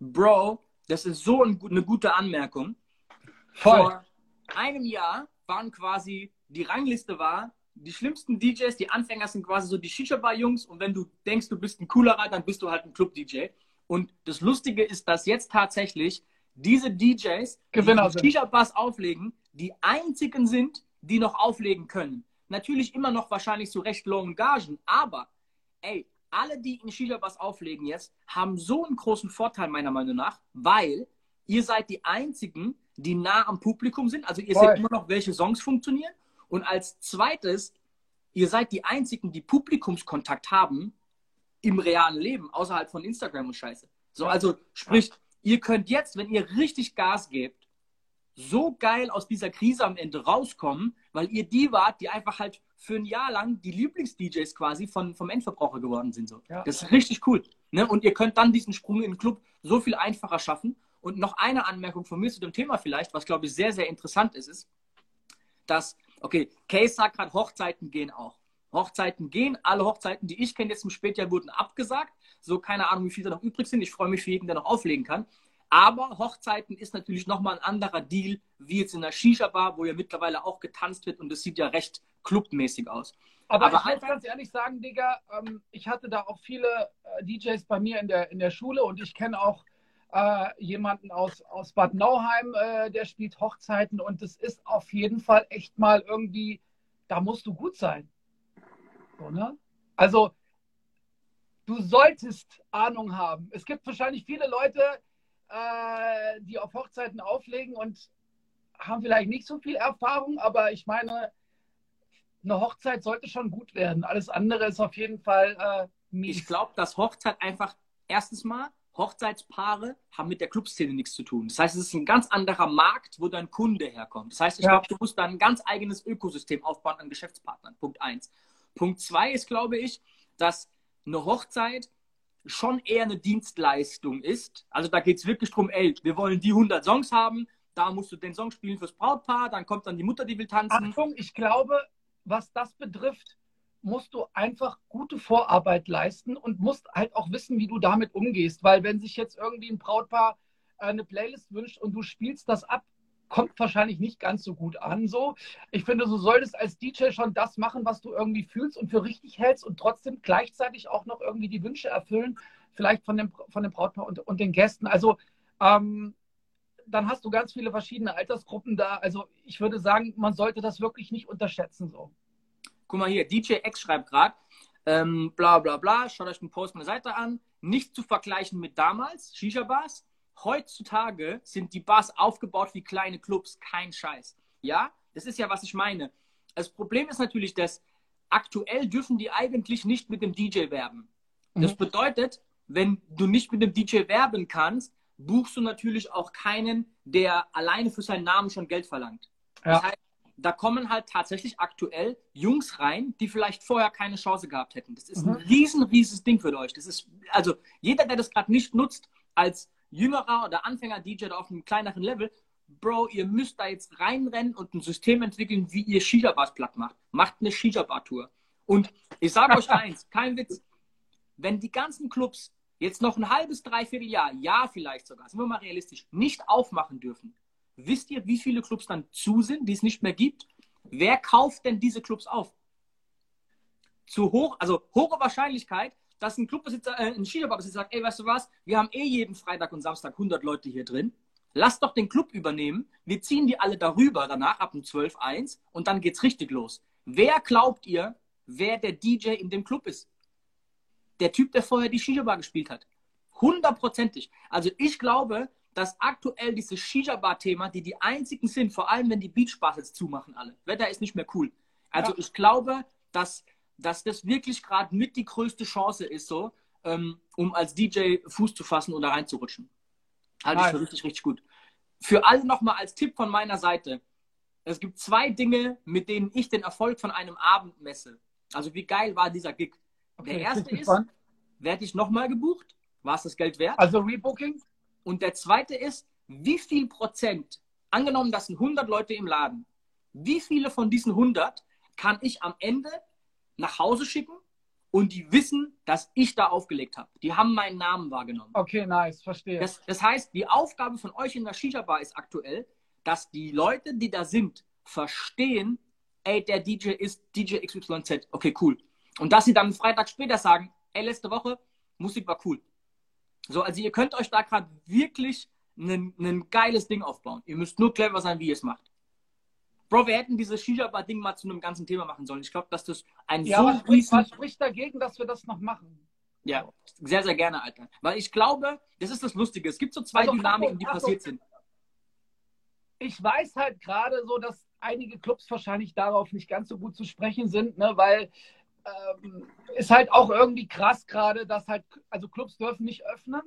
Bro, das ist so ein, eine gute Anmerkung. Voll. Vor einem Jahr waren quasi, die Rangliste war, die schlimmsten DJs, die Anfänger sind quasi so die Shisha-Bar-Jungs und wenn du denkst, du bist ein coolerer, dann bist du halt ein Club-DJ. Und das Lustige ist, dass jetzt tatsächlich diese DJs, Gewinner die. Shisha-Bars auflegen, die einzigen sind, die noch auflegen können. Natürlich immer noch wahrscheinlich zu recht lowen Gagen, aber ey, alle, die in Shisha-Bars auflegen jetzt, haben so einen großen Vorteil meiner Meinung nach, weil ihr seid die einzigen, die nah am Publikum sind. Also ihr Voll. seht immer noch, welche Songs funktionieren. Und als zweites, ihr seid die einzigen, die Publikumskontakt haben im realen Leben, außerhalb von Instagram und Scheiße. So, also sprich, ihr könnt jetzt, wenn ihr richtig Gas gebt, so geil aus dieser Krise am Ende rauskommen, weil ihr die wart, die einfach halt für ein Jahr lang die Lieblings-DJs quasi von, vom Endverbraucher geworden sind. So. Ja. Das ist richtig cool. Ne? Und ihr könnt dann diesen Sprung in den Club so viel einfacher schaffen. Und noch eine Anmerkung von mir zu dem Thema vielleicht, was glaube ich sehr, sehr interessant ist, ist, dass, okay, Case sagt gerade, Hochzeiten gehen auch. Hochzeiten gehen, alle Hochzeiten, die ich kenne jetzt im Spätjahr, wurden abgesagt. So, keine Ahnung, wie viele da noch übrig sind. Ich freue mich für jeden, der noch auflegen kann. Aber Hochzeiten ist natürlich nochmal ein anderer Deal, wie jetzt in der Shisha-Bar, wo ja mittlerweile auch getanzt wird und das sieht ja recht clubmäßig aus. Aber, Aber ich muss ganz ehrlich sagen, Digga, ähm, ich hatte da auch viele äh, DJs bei mir in der, in der Schule und ich kenne auch äh, jemanden aus, aus Bad Nauheim, äh, der spielt Hochzeiten und das ist auf jeden Fall echt mal irgendwie, da musst du gut sein. So, ne? Also, du solltest Ahnung haben. Es gibt wahrscheinlich viele Leute, äh, die auf Hochzeiten auflegen und haben vielleicht nicht so viel Erfahrung, aber ich meine, eine Hochzeit sollte schon gut werden. Alles andere ist auf jeden Fall äh, mies. Ich glaube, dass Hochzeit einfach, erstens mal, Hochzeitspaare haben mit der Clubszene nichts zu tun. Das heißt, es ist ein ganz anderer Markt, wo dein Kunde herkommt. Das heißt, ich Ja. glaube, du musst da ein ganz eigenes Ökosystem aufbauen an Geschäftspartnern. Punkt eins. Punkt zwei ist, glaube ich, dass eine Hochzeit schon eher eine Dienstleistung ist. Also da geht es wirklich darum, ey, wir wollen die 100 Songs haben, da musst du den Song spielen fürs Brautpaar, dann kommt dann die Mutter, die will tanzen. Achtung, ich glaube, was das betrifft, musst du einfach gute Vorarbeit leisten und musst halt auch wissen, wie du damit umgehst. Weil wenn sich jetzt irgendwie ein Brautpaar äh, eine Playlist wünscht und du spielst das ab, kommt wahrscheinlich nicht ganz so gut an. So, ich finde, du solltest als DJ schon das machen, was du irgendwie fühlst und für richtig hältst und trotzdem gleichzeitig auch noch irgendwie die Wünsche erfüllen, vielleicht von dem, von dem Brautpaar und, und den Gästen. Also ähm, dann hast du ganz viele verschiedene Altersgruppen da. Also ich würde sagen, man sollte das wirklich nicht unterschätzen. So. Guck mal hier, DJ X schreibt gerade, ähm, bla bla bla, schaut euch den Post meiner Seite an. Nicht zu vergleichen mit damals, Shisha-Bars. Heutzutage sind die Bars aufgebaut wie kleine Clubs, kein Scheiß. Ja, das ist ja, was ich meine. Das Problem ist natürlich, dass aktuell dürfen die eigentlich nicht mit dem DJ werben. Das Mhm. bedeutet, wenn du nicht mit dem DJ werben kannst, buchst du natürlich auch keinen, der alleine für seinen Namen schon Geld verlangt. Ja. Das heißt, da kommen halt tatsächlich aktuell Jungs rein, die vielleicht vorher keine Chance gehabt hätten. Das ist ein Mhm. riesen, rieses Ding für euch. Das ist, also jeder, der das gerade nicht nutzt, als jüngerer oder Anfänger-DJ auf einem kleineren Level, Bro, ihr müsst da jetzt reinrennen und ein System entwickeln, wie ihr Shisha-Bars platt macht. Macht eine Shisha-Bar-Tour. Und ich sage euch (laughs) eins, kein Witz, wenn die ganzen Clubs jetzt noch ein halbes, dreiviertel Jahr, Jahr vielleicht sogar, sind wir mal realistisch, nicht aufmachen dürfen, wisst ihr, wie viele Clubs dann zu sind, die es nicht mehr gibt? Wer kauft denn diese Clubs auf? Zu hoch, also hohe Wahrscheinlichkeit, dass ein Clubbesitzer, äh, ein Shisha-Bar-Besitzer sagt, ey, weißt du was, wir haben eh jeden Freitag und Samstag 100 Leute hier drin. Lass doch den Club übernehmen. Wir ziehen die alle darüber danach ab um 12, 1 und dann geht's richtig los. Wer glaubt ihr, wer der DJ in dem Club ist? Der Typ, der vorher die Shisha-Bar gespielt hat. Hundertprozentig. Also ich glaube, dass aktuell dieses Shisha-Bar-Thema, die die einzigen sind, vor allem wenn die Beachbars jetzt zumachen alle. Wetter ist nicht mehr cool. Also Ja. ich glaube, dass, dass das wirklich gerade mit die größte Chance ist, so, ähm, um als DJ Fuß zu fassen oder reinzurutschen. Halte ich für richtig, richtig gut. Für alle nochmal als Tipp von meiner Seite. Es gibt zwei Dinge, mit denen ich den Erfolg von einem Abend messe. Also wie geil war dieser Gig? Okay, Der ich erste ist, werde ich nochmal gebucht? War es das Geld wert? Also Rebooking? Und der zweite ist, wie viel Prozent, angenommen, das sind 100 Leute im Laden, wie viele von diesen 100 kann ich am Ende nach Hause schicken und die wissen, dass ich da aufgelegt habe. Die haben meinen Namen wahrgenommen. Okay, nice, verstehe. Das, das heißt, die Aufgabe von euch in der Shisha-Bar ist aktuell, dass die Leute, die da sind, verstehen, ey, der DJ ist DJ XYZ. Okay, cool. Und dass sie dann einen Freitag später sagen, ey, letzte Woche, Musik war cool. So, also ihr könnt euch da gerade wirklich ein geiles Ding aufbauen. Ihr müsst nur clever sein, wie ihr es macht. Bro, wir hätten dieses Shisha-Bar-Ding mal zu einem ganzen Thema machen sollen. Ich glaube, dass das ein ja, so was, spricht, was spricht dagegen, dass wir das noch machen? Ja, sehr, sehr gerne, Alter. Weil ich glaube, das ist das Lustige. Es gibt so zwei also, Dynamiken, die passiert sind. Ich weiß halt gerade so, dass einige Clubs wahrscheinlich darauf nicht ganz so gut zu sprechen sind, ne, weil ähm, ist halt auch irgendwie krass gerade, dass halt, also Clubs dürfen nicht öffnen,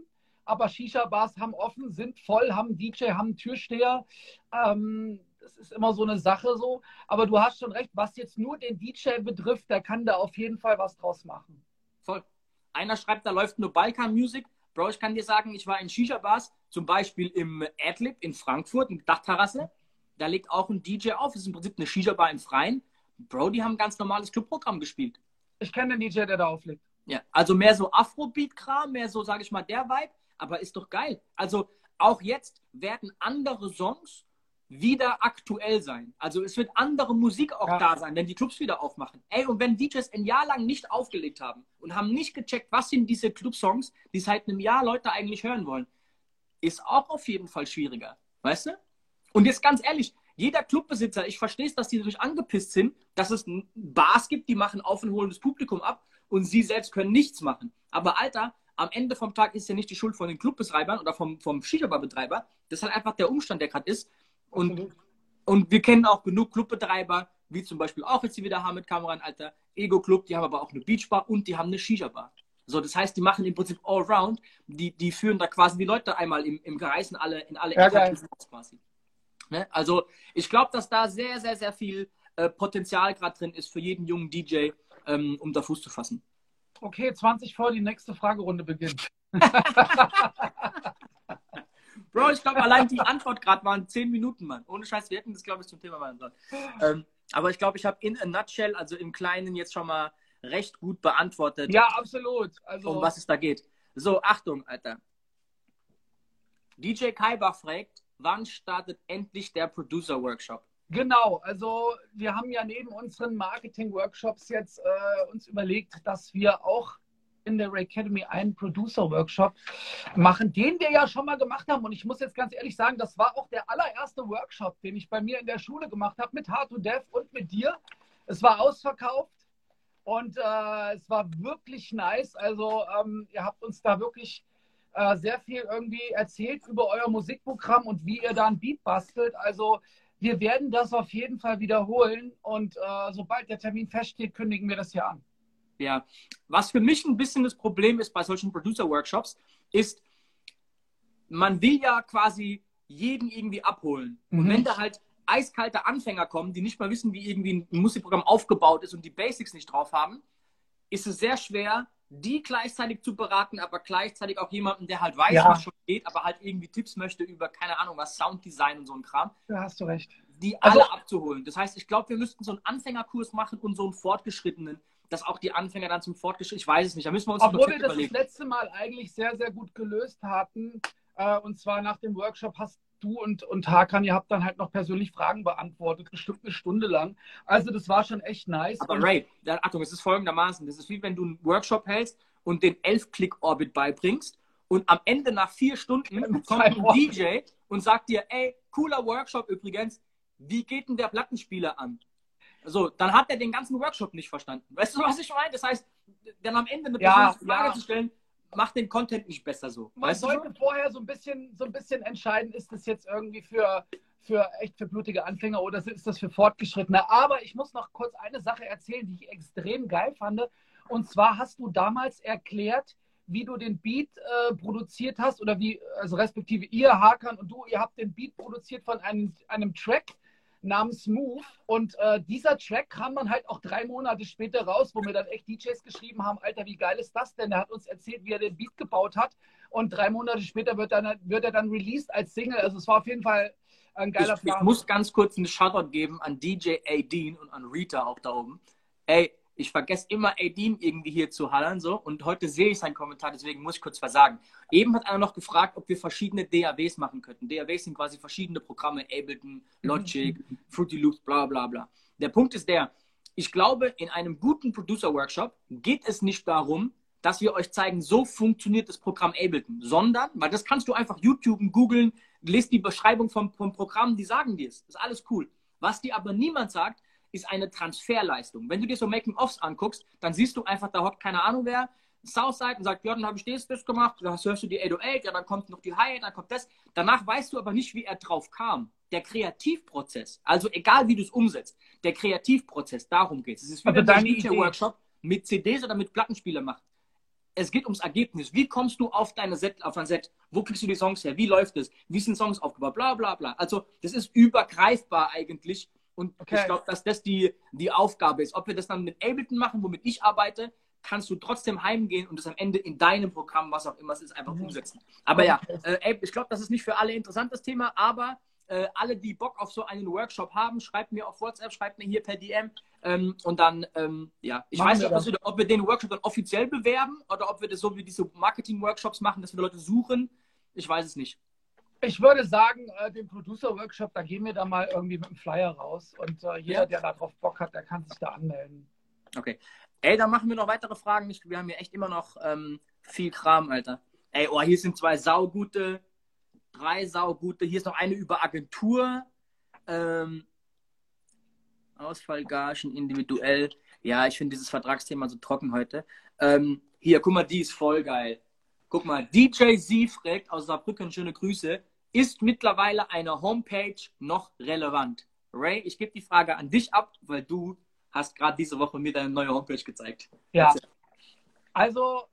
aber Shisha-Bars haben offen, sind voll, haben DJ, haben Türsteher. Ähm, das ist immer so eine Sache so. Aber du hast schon recht, was jetzt nur den DJ betrifft, der kann da auf jeden Fall was draus machen. Voll. Einer schreibt, da läuft nur Balkan Music. Bro, ich kann dir sagen, ich war in Shisha-Bars, zum Beispiel im Adlib in Frankfurt, in Dachterrasse. Da legt auch ein DJ auf. Das ist im Prinzip eine Shisha-Bar im Freien. Bro, die haben ein ganz normales Clubprogramm gespielt. Ich kenne den DJ, der da auflegt. Ja, also mehr so Afrobeat-Kram, mehr so, sage ich mal, der Vibe. Aber ist doch geil. Also auch jetzt werden andere Songs wieder aktuell sein. Also es wird andere Musik auch ja. da sein, wenn die Clubs wieder aufmachen. Ey, und wenn DJs ein Jahr lang nicht aufgelegt haben und haben nicht gecheckt, was sind diese Club-Songs, die seit einem Jahr Leute eigentlich hören wollen, ist auch auf jeden Fall schwieriger. Weißt du? Und jetzt ganz ehrlich, jeder Clubbesitzer, ich verstehe es, dass die natürlich angepisst sind, dass es Bars gibt, die machen auf und holen das Publikum ab und sie selbst können nichts machen. Aber Alter, am Ende vom Tag ist ja nicht die Schuld von den Clubbetreibern oder vom, vom Shisha-Bar-Betreiber. Das ist halt einfach der Umstand, der gerade ist. Und, und wir kennen auch genug Clubbetreiber, wie zum Beispiel auch jetzt die wieder haben mit Kameran, Alter, Ego Club, die haben aber auch eine Beachbar und die haben eine Shisha-Bar. So, das heißt, die machen im Prinzip Allround, die, die führen da quasi die Leute einmal im, im Kreis in alle, in alle ja, quasi. Ne? Also, ich glaube, dass da sehr, sehr, sehr viel äh, Potenzial gerade drin ist für jeden jungen DJ, ähm, um da Fuß zu fassen. Okay, 20 vor die nächste Fragerunde beginnt. (laughs) (laughs) Bro, ich glaube, allein die Antwort gerade waren 10 Minuten, Mann. Ohne Scheiß, wir hätten das, glaube ich, zum Thema machen sollen. Ähm, aber ich glaube, ich habe in a nutshell, also im Kleinen, jetzt schon mal recht gut beantwortet. Ja, absolut. Also... Um was es da geht. So, Achtung, Alter. DJ Kaibach fragt, wann startet endlich der Producer Workshop? Genau, also wir haben ja neben unseren Marketing-Workshops jetzt äh, uns überlegt, dass wir auch in der Academy einen Producer-Workshop machen, den wir ja schon mal gemacht haben. Und ich muss jetzt ganz ehrlich sagen, das war auch der allererste Workshop, den ich bei mir in der Schule gemacht habe, mit Hard to Dev und mit dir. Es war ausverkauft und äh, es war wirklich nice. Also ähm, ihr habt uns da wirklich äh, sehr viel irgendwie erzählt über euer Musikprogramm und wie ihr da ein Beat bastelt. Also wir werden das auf jeden Fall wiederholen und äh, sobald der Termin feststeht, kündigen wir das hier an. Ja, was für mich ein bisschen das Problem ist bei solchen Producer-Workshops, ist, man will ja quasi jeden irgendwie abholen. Mhm. Und wenn da halt eiskalte Anfänger kommen, die nicht mal wissen, wie irgendwie ein Musikprogramm aufgebaut ist und die Basics nicht drauf haben, ist es sehr schwer, die gleichzeitig zu beraten, aber gleichzeitig auch jemanden, der halt weiß, ja. was schon geht, aber halt irgendwie Tipps möchte über, keine Ahnung, was Sounddesign und so ein Kram. Da hast du recht. Die also, alle abzuholen. Das heißt, ich glaube, wir müssten so einen Anfängerkurs machen und so einen fortgeschrittenen, dass auch die Anfänger dann zum Fortgeschritten, ich weiß es nicht, da müssen wir uns Obwohl wir das überlegen. das letzte Mal eigentlich sehr, sehr gut gelöst hatten, äh, und zwar nach dem Workshop hast du und, und Hakan, ihr habt dann halt noch persönlich Fragen beantwortet, bestimmt eine Stunde lang. Also das war schon echt nice. Aber Ray, Achtung, es ist folgendermaßen, das ist wie wenn du einen Workshop hältst und den 11-Klick-Orbit beibringst und am Ende nach vier Stunden kommt ein DJ und sagt dir, ey, cooler Workshop übrigens, wie geht denn der Plattenspieler an? So, dann hat er den ganzen Workshop nicht verstanden. Weißt du, (laughs) was ich meine? Das heißt, dann am Ende eine ja, Frage ja. zu stellen, macht den Content nicht besser so. Man weißt sollte du? vorher so ein bisschen, so ein bisschen entscheiden, ist das jetzt irgendwie für, für echt für blutige Anfänger oder ist das für Fortgeschrittene? Aber ich muss noch kurz eine Sache erzählen, die ich extrem geil fand. Und zwar hast du damals erklärt, wie du den Beat äh, produziert hast oder wie, also respektive ihr, Hakan und du, ihr habt den Beat produziert von einem, einem Track namens Move. Und äh, dieser Track kam dann halt auch drei Monate später raus, wo mir dann echt DJs geschrieben haben, Alter, wie geil ist das denn? Er hat uns erzählt, wie er den Beat gebaut hat. Und drei Monate später wird, dann, wird er dann released als Single. Also es war auf jeden Fall ein geiler ich, Plan. Ich muss ganz kurz einen Shoutout geben an DJ A. Dean und an Rita auch da oben. Ey, Ich vergesse immer Aidin irgendwie hier zu hallern so und heute sehe ich seinen Kommentar, deswegen muss ich kurz versagen. Eben hat einer noch gefragt, ob wir verschiedene DAWs machen könnten. DAWs sind quasi verschiedene Programme, Ableton, Logic, (laughs) Fruity Loops, bla bla bla. Der Punkt ist der, ich glaube, in einem guten Producer-Workshop geht es nicht darum, dass wir euch zeigen, so funktioniert das Programm Ableton, sondern, weil das kannst du einfach YouTube googeln, lest die Beschreibung vom, vom Programm, die sagen dir es. Das ist alles cool. Was dir aber niemand sagt, ist eine Transferleistung. Wenn du dir so Making-ofs anguckst, dann siehst du einfach, da hockt keine Ahnung wer, Southside und sagt, ja, dann habe ich das, das gemacht, dann hörst du die 808, ja, dann kommt noch die Hi, dann kommt das. Danach weißt du aber nicht, wie er drauf kam. Der Kreativprozess, also egal wie du es umsetzt, der Kreativprozess, darum geht es. Es ist wie wenn ein DJ-Workshop mit CDs oder mit Plattenspieler macht. Es geht ums Ergebnis. Wie kommst du auf deine Set, auf ein Set? Wo kriegst du die Songs her? Wie läuft es? Wie sind Songs aufgebaut? Bla bla bla. Also das ist übergreifbar eigentlich und okay. ich glaube, dass das die, die Aufgabe ist. Ob wir das dann mit Ableton machen, womit ich arbeite, kannst du trotzdem heimgehen und das am Ende in deinem Programm, was auch immer es ist, einfach mhm. umsetzen. Aber ja, äh, ich glaube, das ist nicht für alle interessant, das Thema, aber äh, alle, die Bock auf so einen Workshop haben, schreibt mir auf WhatsApp, schreibt mir hier per DM ähm, und dann, ähm, ja, ich machen weiß nicht, ob wir, ob wir den Workshop dann offiziell bewerben oder ob wir das so wie diese Marketing-Workshops machen, dass wir Leute suchen. Ich weiß es nicht. Ich würde sagen, äh, den Producer-Workshop, da gehen wir dann mal irgendwie mit dem Flyer raus. Und äh, jeder, ja. der darauf Bock hat, der kann sich da anmelden. Okay. Ey, dann machen wir noch weitere Fragen. Wir haben hier echt immer noch ähm, viel Kram, Alter. Ey, oh, hier sind zwei saugute, drei saugute. Hier ist noch eine über Agentur. Ähm, Ausfallgagen individuell. Ja, ich finde dieses Vertragsthema so trocken heute. Ähm, hier, guck mal, die ist voll geil. Guck mal, DJ Z fragt aus Saarbrücken, schöne Grüße. Ist mittlerweile eine Homepage noch relevant? Ray, ich gebe die Frage an dich ab, weil du hast gerade diese Woche mir deine neue Homepage gezeigt. Ja. Also,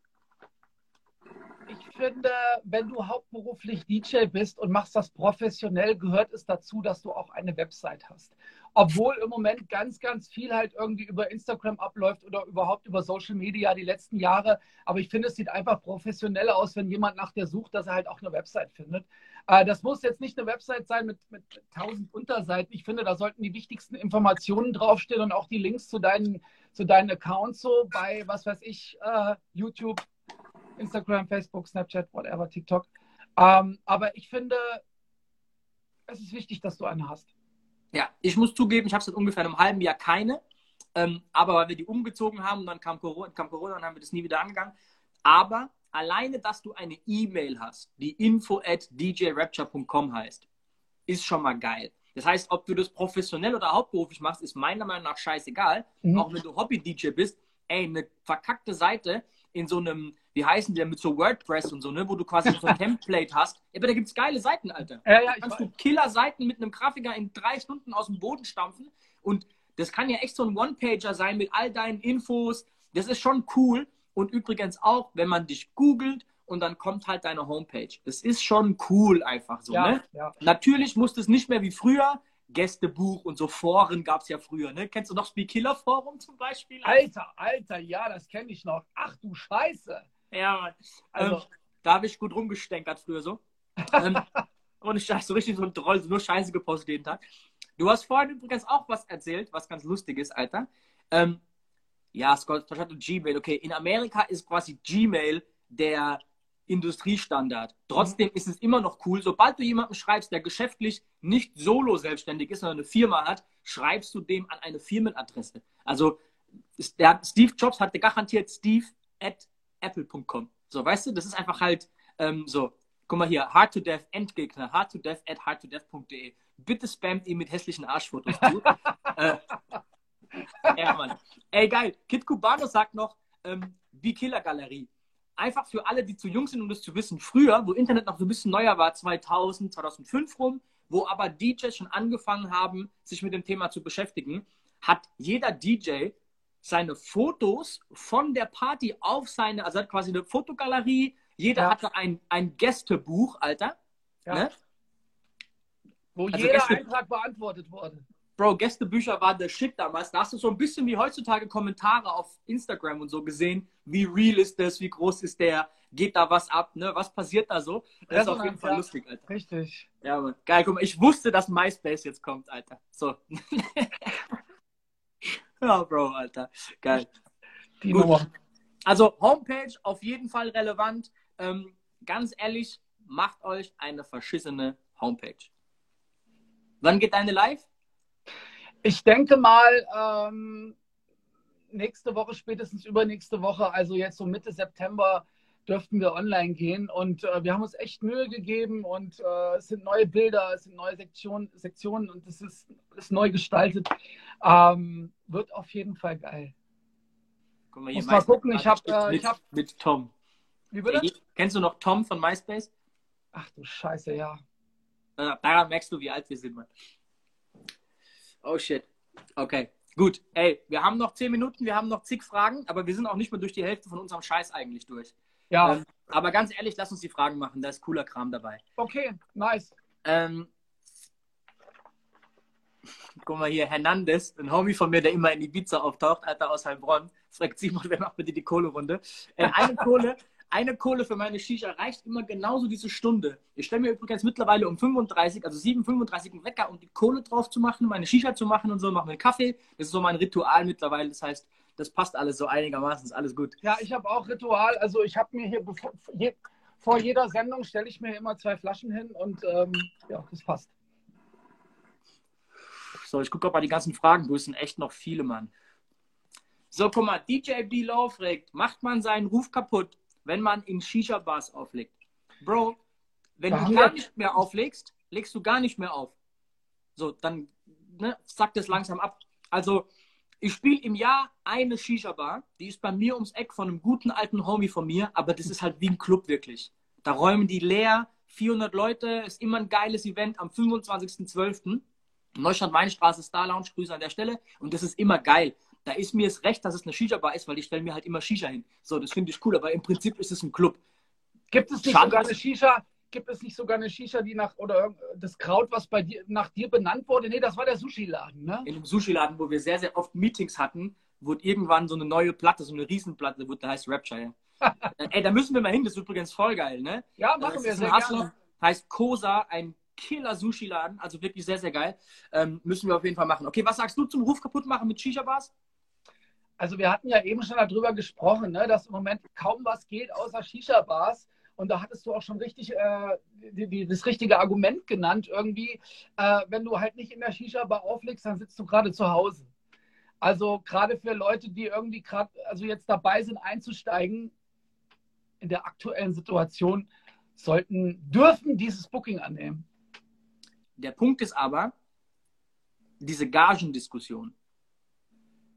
ich finde, wenn du hauptberuflich DJ bist und machst das professionell, gehört es dazu, dass du auch eine Website hast. Obwohl im Moment ganz, ganz viel halt irgendwie über Instagram abläuft oder überhaupt über Social Media die letzten Jahre. Aber ich finde, es sieht einfach professionell aus, wenn jemand nach der sucht, dass er halt auch eine Website findet. Äh, das muss jetzt nicht eine Website sein mit, mit tausend Unterseiten. Ich finde, da sollten die wichtigsten Informationen draufstehen und auch die Links zu deinen, zu deinen Accounts so bei, was weiß ich, uh, YouTube, Instagram, Facebook, Snapchat, whatever, TikTok. Ähm, aber ich finde, es ist wichtig, dass du eine hast. Ja, ich muss zugeben, ich habe seit ungefähr einem halben Jahr keine. Ähm, aber weil wir die umgezogen haben, dann kam Corona, kam Corona, dann haben wir das nie wieder angegangen. Aber alleine, dass du eine E-Mail hast, die info at djrapture.com heißt, ist schon mal geil. Das heißt, ob du das professionell oder hauptberuflich machst, ist meiner Meinung nach scheißegal. Mhm. Auch wenn du Hobby-DJ bist, ey, eine verkackte Seite in so einem, wie heißen die, mit so WordPress und so, ne, wo du quasi so ein (laughs) Template hast. Aber da gibt es geile Seiten, Alter. Ja, ja, da kannst du Killer-Seiten mit einem Grafiker in drei Stunden aus dem Boden stampfen. Und das kann ja echt so ein One-Pager sein mit all deinen Infos. Das ist schon cool. Und übrigens auch, wenn man dich googelt und dann kommt halt deine Homepage. Das ist schon cool einfach so. Ja, ne? ja. Natürlich muss das nicht mehr wie früher. Gästebuch und so Foren gab es ja früher. Ne? Kennst du noch Speak Killer Forum zum Beispiel? Alter, Alter, ja, das kenne ich noch. Ach du Scheiße. Ja, Mann. Also, ähm, da habe ich gut rumgestänkert früher so. ähm, (laughs) und ich dachte so richtig so ein Troll, so nur Scheiße gepostet jeden Tag. Du hast vorhin übrigens auch was erzählt, was ganz lustig ist, Alter. Ähm, ja, Scott und Gmail. Okay, in Amerika ist quasi Gmail der Industriestandard. Trotzdem ist es immer noch cool, sobald du jemanden schreibst, der geschäftlich nicht solo selbstständig ist, sondern eine Firma hat, schreibst du dem an eine Firmenadresse. Also der, Steve Jobs hatte garantiert steve at apple.com. So, weißt du, das ist einfach halt ähm, so. Guck mal hier, hard to death Endgegner, hard to death at hardtodeath.de. Bitte spamt ihn mit hässlichen Arschfotos. (laughs) äh, ja, Mann. Ey, geil. Kid Cubano sagt noch, ähm, wie Killer Galerie einfach für alle, die zu jung sind, um das zu wissen, früher, wo Internet noch so ein bisschen neuer war, 2000, 2005 rum, wo aber DJs schon angefangen haben, sich mit dem Thema zu beschäftigen, hat jeder DJ seine Fotos von der Party auf seine, also hat quasi eine Fotogalerie, jeder ja. hatte ein, ein Gästebuch, Alter. Ja. Ne? Wo also jeder Gäste Eintrag beantwortet wurde. Bro, Gästebücher waren der Shit damals. Da hast du so ein bisschen wie heutzutage Kommentare auf Instagram und so gesehen. Wie real ist das? Wie groß ist der? Geht da was ab? Ne? Was passiert da so? Das, ist auf jeden Fall ja, lustig, Alter. Richtig. Ja, Mann. Geil, guck mal, ich wusste, dass MySpace jetzt kommt, Alter. So. (laughs) Ja, Bro, Alter. Geil. Die Gut. Nummer. Also Homepage auf jeden Fall relevant. Ähm, ganz ehrlich, macht euch eine verschissene Homepage. Wann geht deine live? Ich denke mal, ähm, nächste Woche, spätestens übernächste Woche, also jetzt so Mitte September, dürften wir online gehen. Und äh, wir haben uns echt Mühe gegeben und äh, es sind neue Bilder, es sind neue Sektionen, Sektionen und es ist, ist neu gestaltet. Ähm, wird auf jeden Fall geil. Guck mal, Muss hier, mal MySpace gucken, ich hab, steht äh, mit, hab- mit Tom. Wie bitte? Ey, kennst du noch Tom von MySpace? Ach du Scheiße, ja. Äh, Daran merkst du, wie alt wir sind, Mann. Oh shit. Okay, gut. Ey, wir haben noch zehn Minuten, wir haben noch zig Fragen, aber wir sind auch nicht mehr durch die Hälfte von unserem Scheiß eigentlich durch. Ja, Ähm, aber ganz ehrlich, lass uns die Fragen machen, da ist cooler Kram dabei. okay, nice. Ähm, guck mal hier, Hernandez, ein Homie von mir, der immer in Ibiza auftaucht, Alter, aus Heilbronn, fragt Simon, wer macht bitte die Kohlerunde? Äh, eine (laughs) Kohle, eine Kohle für meine Shisha reicht immer genauso diese Stunde. Ich stelle mir übrigens mittlerweile um 35, also 7,35 einen Wecker, um die Kohle drauf zu machen, meine Shisha zu machen und so, mache mir einen Kaffee. Das ist so mein Ritual mittlerweile. Das heißt, das passt alles so einigermaßen, ist alles gut. Ja, ich habe auch Ritual. Also ich habe mir hier je, vor jeder Sendung stelle ich mir immer zwei Flaschen hin und ähm, ja, das passt. So, ich gucke, mal die ganzen Fragen durch sind. Echt noch viele, Mann. So, guck mal, DJ B-Low fragt, macht man seinen Ruf kaputt, wenn man in Shisha-Bars auflegt? Bro, wenn Da du gar nicht mehr auflegst, legst du gar nicht mehr auf. So, dann ne, sackt es langsam ab. Also, ich spiele im Jahr eine Shisha-Bar, die ist bei mir ums Eck von einem guten alten Homie von mir, aber das ist halt wie ein Club wirklich. Da räumen die leer, 400 Leute, ist immer ein geiles Event am 25.12. Neustadt-Weinstraße, Star Lounge, Grüße an der Stelle. Und das ist immer geil. Da ist mir es recht, dass es eine Shisha-Bar ist, weil die stellen mir halt immer Shisha hin. So, das finde ich cool, aber im Prinzip ist es ein Club. Gibt es nicht Schade, sogar eine Shisha? Gibt es nicht sogar eine Shisha, die nach oder das Kraut, was bei dir nach dir benannt wurde? Nee, das war der Sushi-Laden, ne? In einem Sushi-Laden, wo wir sehr, sehr oft Meetings hatten, wurde irgendwann so eine neue Platte, so eine Riesenplatte, wurde, da heißt Rapture. (laughs) Ey, da müssen wir mal hin, das ist übrigens voll geil, ne? Ja, Das machen wir ist sehr Hasloch, gerne. heißt Kosa, ein Killer-Sushi-Laden, also wirklich sehr, sehr geil. Ähm, müssen wir auf jeden Fall machen. Okay, was sagst du zum Ruf kaputt machen mit Shisha-Bars? Also wir hatten ja eben schon darüber gesprochen, ne, dass im Moment kaum was geht außer Shisha-Bars. Und da hattest du auch schon richtig äh, die, die, das richtige Argument genannt. Irgendwie, äh, wenn du halt nicht in der Shisha-Bar auflegst, dann sitzt du gerade zu Hause. Also gerade für Leute, die irgendwie gerade, also jetzt dabei sind einzusteigen, in der aktuellen Situation, sollten, dürfen dieses Booking annehmen. Der Punkt ist aber, diese Gagendiskussion.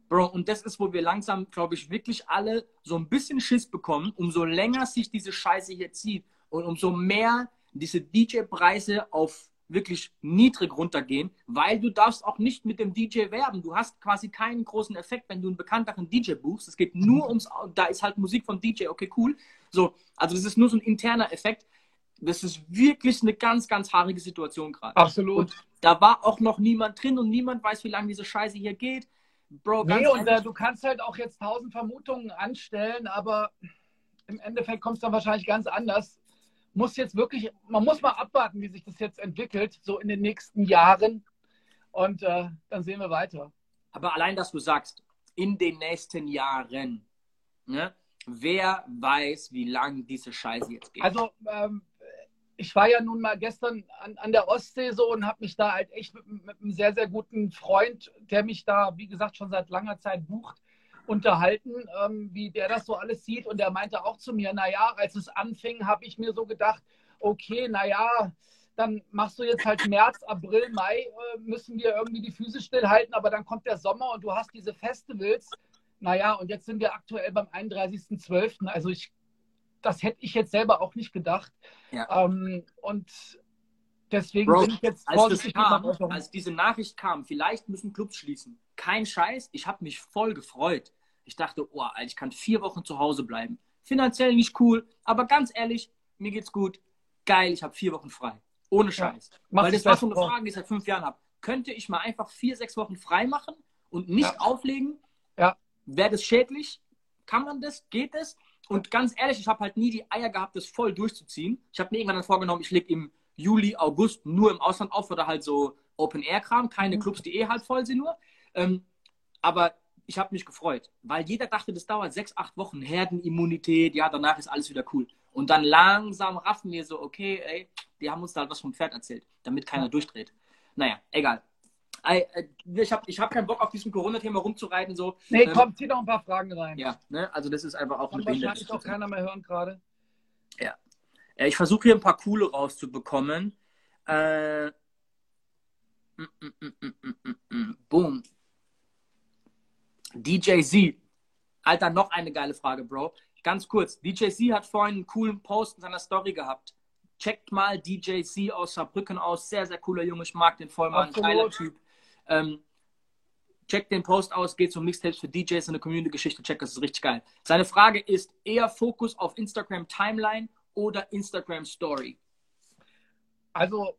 Bro, und das ist, wo wir langsam, glaube ich, wirklich alle so ein bisschen Schiss bekommen, umso länger sich diese Scheiße hier zieht und umso mehr diese DJ-Preise auf wirklich niedrig runtergehen, weil du darfst auch nicht mit dem DJ werben. Du hast quasi keinen großen Effekt, wenn du einen bekannteren DJ buchst. Es geht nur ums, da ist halt Musik vom DJ, okay, cool. So, also das ist nur so ein interner Effekt. Das ist wirklich eine ganz, ganz haarige Situation gerade. Absolut. Und da war auch noch niemand drin und niemand weiß, wie lange diese Scheiße hier geht. Bro, ganz Nee, und äh, du kannst halt auch jetzt tausend Vermutungen anstellen, aber im Endeffekt kommt es dann wahrscheinlich ganz anders. Muss jetzt wirklich, man muss mal abwarten, wie sich das jetzt entwickelt, so in den nächsten Jahren. Und äh, dann sehen wir weiter. aber allein, dass du sagst, in den nächsten Jahren, ne, wer weiß, wie lange diese Scheiße jetzt geht. Also, ähm, ich war ja nun mal gestern an, an der Ostsee so und habe mich da halt echt mit, mit einem sehr, sehr guten Freund, der mich da, wie gesagt, schon seit langer Zeit bucht, unterhalten, ähm, wie der das so alles sieht. Und der meinte auch zu mir, naja, als es anfing, habe ich mir so gedacht, okay, naja, dann machst du jetzt halt März, April, Mai, äh, müssen wir irgendwie die Füße stillhalten, aber dann kommt der Sommer und du hast diese Festivals. Naja, und jetzt sind wir aktuell beim 31.12. Also ich, das hätte ich jetzt selber auch nicht gedacht. Ja. Ähm, und deswegen Bro, bin ich jetzt als, vorsichtig mit kam, als diese Nachricht kam, vielleicht müssen Clubs schließen. Kein Scheiß, ich habe mich voll gefreut. Ich dachte, oh, ich kann vier Wochen zu Hause bleiben. Finanziell nicht cool, aber ganz ehrlich, mir geht's gut. Geil, ich habe vier Wochen frei. Ohne Scheiß. Mach Weil das war so eine. Frage, die ich seit fünf Jahren habe. Könnte ich mal einfach vier, sechs Wochen frei machen und nicht Ja. auflegen? Ja. Wäre das schädlich? Kann man das? Geht es? Und ganz ehrlich, ich habe halt nie die Eier gehabt, das voll durchzuziehen. Ich habe mir irgendwann dann vorgenommen, ich lege im Juli, August nur im Ausland auf oder halt so Open-Air-Kram, keine Mhm. Clubs, die eh halt voll sind nur. Ähm, aber ich habe mich gefreut, weil jeder dachte, das dauert sechs, acht Wochen, Herdenimmunität, ja, danach ist alles wieder cool. Und dann langsam raffen wir so, okay, ey, die haben uns da halt was vom Pferd erzählt, damit keiner durchdreht. Naja, egal. Äh, ich habe ich hab keinen Bock auf diesem Corona-Thema rumzureiten. So. Nee, ähm, komm, zieh doch ein paar Fragen rein. Ja, ne? also das ist einfach auch eine wahrscheinlich auch keiner mehr hören gerade. Ja. Ich versuche hier ein paar coole rauszubekommen. Äh, mm, mm, mm, Boom. DJ Z. Alter, noch eine geile Frage, Bro. Ganz kurz. DJ Z hat vorhin einen coolen Post in seiner Story gehabt. Checkt mal DJ Z aus Saarbrücken aus. Sehr, sehr cooler Junge. Ich mag den voll mal. Ein geiler Typ. Ähm, checkt den Post aus, geht zum Mixtapes für DJs und eine Community-Geschichte. Checkt, das ist richtig geil. Seine Frage ist eher Fokus auf Instagram Timeline oder Instagram Story? Also,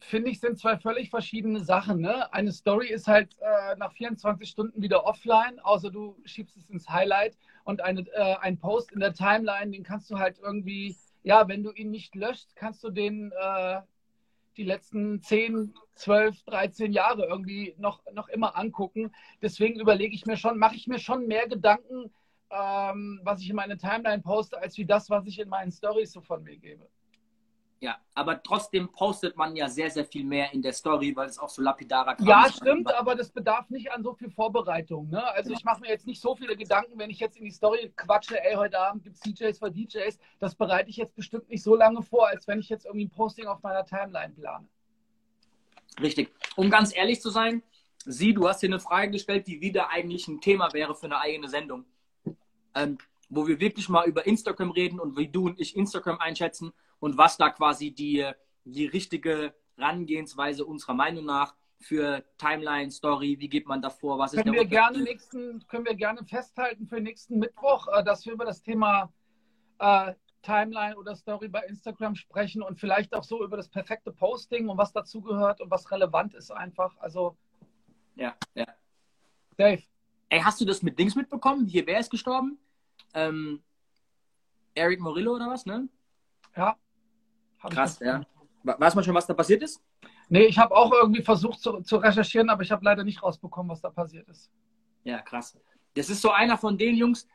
finde ich, sind zwei völlig verschiedene Sachen. Ne? Eine Story ist halt äh, nach 24 Stunden wieder offline, außer du schiebst es ins Highlight. Und eine, äh, ein Post in der Timeline, den kannst du halt irgendwie, ja, wenn du ihn nicht löscht, kannst du den äh, die letzten 10, 12, 13 Jahre irgendwie noch, noch immer angucken. Deswegen überlege ich mir schon, mache ich mir schon mehr Gedanken, ähm, was ich in meine Timeline poste, als wie das, was ich in meinen Stories so von mir gebe. Ja, aber trotzdem postet man ja sehr, sehr viel mehr in der Story, weil es auch so lapidarer Kram Ja, stimmt, aber das bedarf nicht an so viel Vorbereitung. Ne? Also ich mache mir jetzt nicht so viele Gedanken, wenn ich jetzt in die Story quatsche, ey, heute Abend gibt es DJs für DJs. Das bereite ich jetzt bestimmt nicht so lange vor, als wenn ich jetzt irgendwie ein Posting auf meiner Timeline plane. Richtig. Um ganz ehrlich zu sein, Sie, du hast hier eine Frage gestellt, die wieder eigentlich ein Thema wäre für eine eigene Sendung ähm, wo wir wirklich mal über Instagram reden und wie du und ich Instagram einschätzen und was da quasi die, die richtige Rangehensweise unserer Meinung nach für Timeline, Story, wie geht man davor, was können ist der wir gerne nächsten, Können wir gerne festhalten für nächsten Mittwoch, äh, dass wir über das Thema äh, Timeline oder Story bei Instagram sprechen und vielleicht auch so über das perfekte Posting und was dazugehört und was relevant ist einfach. Also. Ja, ja. Dave. Ey, hast du das mit Dings mitbekommen? Hier, wer ist gestorben? ähm, Eric Morillo oder was, ne? Ja. Krass, ja. Weiß man schon, was da passiert ist? Nee, ich habe auch irgendwie versucht zu, zu recherchieren, aber ich habe leider nicht rausbekommen, was da passiert ist. Ja, krass. Das ist so einer von den Jungs,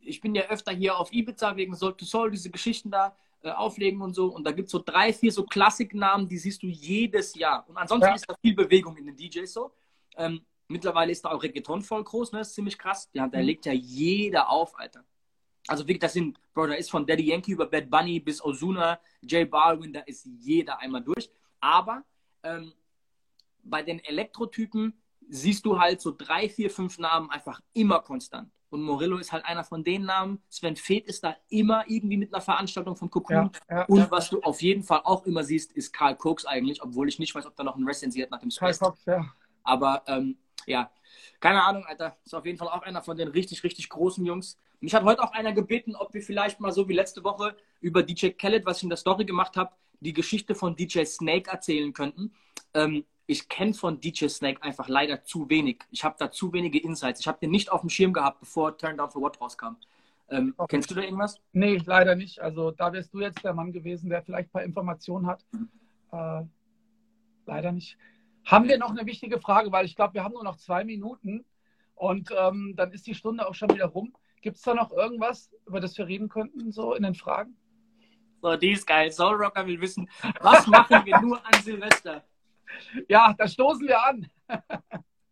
ich bin ja öfter hier auf Ibiza wegen Soul to Soul, diese Geschichten da äh, auflegen und so. Und da gibt es so drei, vier so Klassiknamen, die siehst du jedes Jahr. Und ansonsten ja. ist da viel Bewegung in den DJs so. Ähm, Mittlerweile ist da auch Reggaeton voll groß, ne? Das ist ziemlich krass. Ja, da mhm. legt ja jeder auf, Alter. Also wirklich, das sind, Bro, da ist von Daddy Yankee über Bad Bunny bis Ozuna, J Balvin, da ist jeder einmal durch. Aber ähm, bei den Elektrotypen siehst du halt so drei, vier, fünf Namen einfach immer konstant. Und Morillo ist halt einer von den Namen. Sven Feth ist da immer irgendwie mit einer Veranstaltung von Cocoon. Ja, ja, und ja. was du auf jeden Fall auch immer siehst, ist Karl Koks eigentlich, obwohl ich nicht weiß, ob da noch ein Residency hat nach dem Space. Karl Cox, ja. Aber ähm, ja, keine Ahnung, Alter. Ist auf jeden Fall auch einer von den richtig, richtig großen Jungs. Mich hat heute auch einer gebeten, ob wir vielleicht mal so wie letzte Woche über DJ Khaled, was ich in der Story gemacht habe, die Geschichte von DJ Snake erzählen könnten. Ähm, ich kenne von DJ Snake einfach leider zu wenig. Ich habe da zu wenige Insights. Ich habe den nicht auf dem Schirm gehabt, bevor Turn Down for What rauskam. Ähm, okay. Kennst du da irgendwas? Nee, leider nicht. Also da wärst du jetzt der Mann gewesen, der vielleicht ein paar Informationen hat. Mhm. Äh, leider nicht. Haben wir noch eine wichtige Frage, weil ich glaube, wir haben nur noch zwei Minuten und ähm, dann ist die Stunde auch schon wieder rum. Gibt es da noch irgendwas, über das wir reden könnten, so in den Fragen? So, die ist geil. Soul Rocker will wissen, was machen wir nur an Silvester? Ja, da stoßen wir an.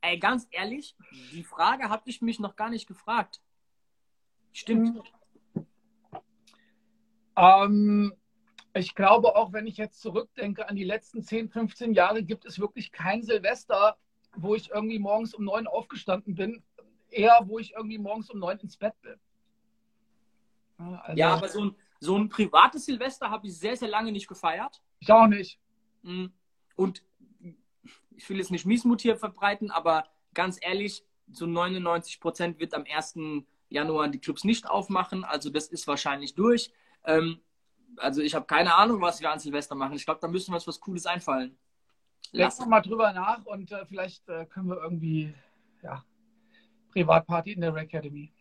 Ey, ganz ehrlich, die Frage habe ich mich noch gar nicht gefragt. Stimmt. Ähm, ich glaube, auch wenn ich jetzt zurückdenke an die letzten 10, 15 Jahre, gibt es wirklich kein Silvester, wo ich irgendwie morgens um neun aufgestanden bin. Eher, wo ich irgendwie morgens um neun ins Bett bin. Also, ja, aber so ein, so ein privates Silvester habe ich sehr, sehr lange nicht gefeiert. Ich auch nicht. Mm. Und ich will jetzt nicht Miesmut hier verbreiten, aber ganz ehrlich, so 99 Prozent wird am 1. Januar die Clubs nicht aufmachen. Also das ist wahrscheinlich durch. Ähm, also ich habe keine Ahnung, was wir an Silvester machen. Ich glaube, da müssen wir uns was Cooles einfallen. Lass doch mal drüber nach und äh, vielleicht äh, können wir irgendwie, ja, Privatparty in der Academy.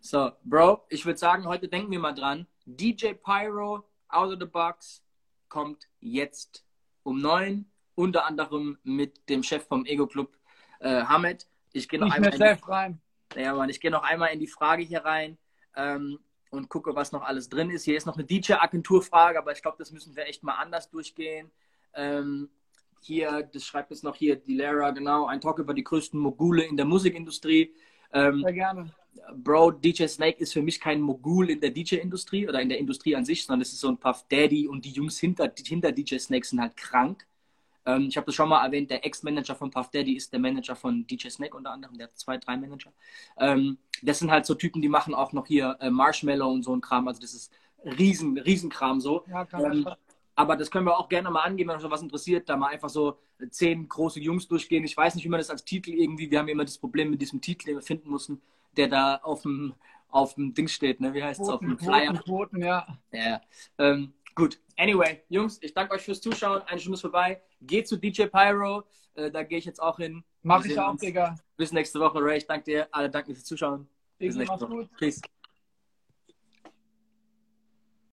So, Bro, ich würde sagen, heute denken wir mal dran. DJ Pyro, Out of the Box, kommt jetzt um neun, unter anderem mit dem Chef vom Ego Club, äh, Hamed. Ich gehe noch, einmal in die, ja, Mann, ich gehe noch einmal in die Frage hier rein ähm, und gucke, was noch alles drin ist. Hier ist noch eine DJ-Agenturfrage, aber ich glaube, das müssen wir echt mal anders durchgehen. Ähm, hier, das schreibt jetzt noch hier die Lehrer, genau, ein Talk über die größten Mogule in der Musikindustrie. Ähm, Sehr gerne. Bro, DJ Snake ist für mich kein Mogul in der DJ-Industrie oder in der Industrie an sich, sondern es ist so ein Puff Daddy und die Jungs hinter, hinter DJ Snake sind halt krank. Ähm, ich habe das schon mal erwähnt, der Ex-Manager von Puff Daddy ist der Manager von DJ Snake unter anderem, der hat zwei, drei Manager. Ähm, das sind halt so Typen, die machen auch noch hier äh, Marshmallow und so ein Kram, also das ist riesen, riesen Kram so. Ja, Ähm, aber das können wir auch gerne mal angehen, wenn euch was interessiert, da mal einfach so zehn große Jungs durchgehen. Ich weiß nicht, wie man das als Titel irgendwie, wir haben immer das Problem mit diesem Titel, den wir finden mussten, der da auf dem, auf dem Ding steht, ne? Wie heißt es? Auf dem Flyer. Quoten, Quoten, ja. Ja, ähm, gut. Anyway, Jungs, ich danke euch fürs Zuschauen. Eine Stunde ist vorbei. Geht zu DJ Pyro. Äh, da gehe ich jetzt auch hin. Mach Wir ich auch, uns. Digga. Bis nächste Woche, Ray. Ich danke dir. Alle danken fürs Zuschauen. Bis Digga, nächste mach's Woche. gut. Peace.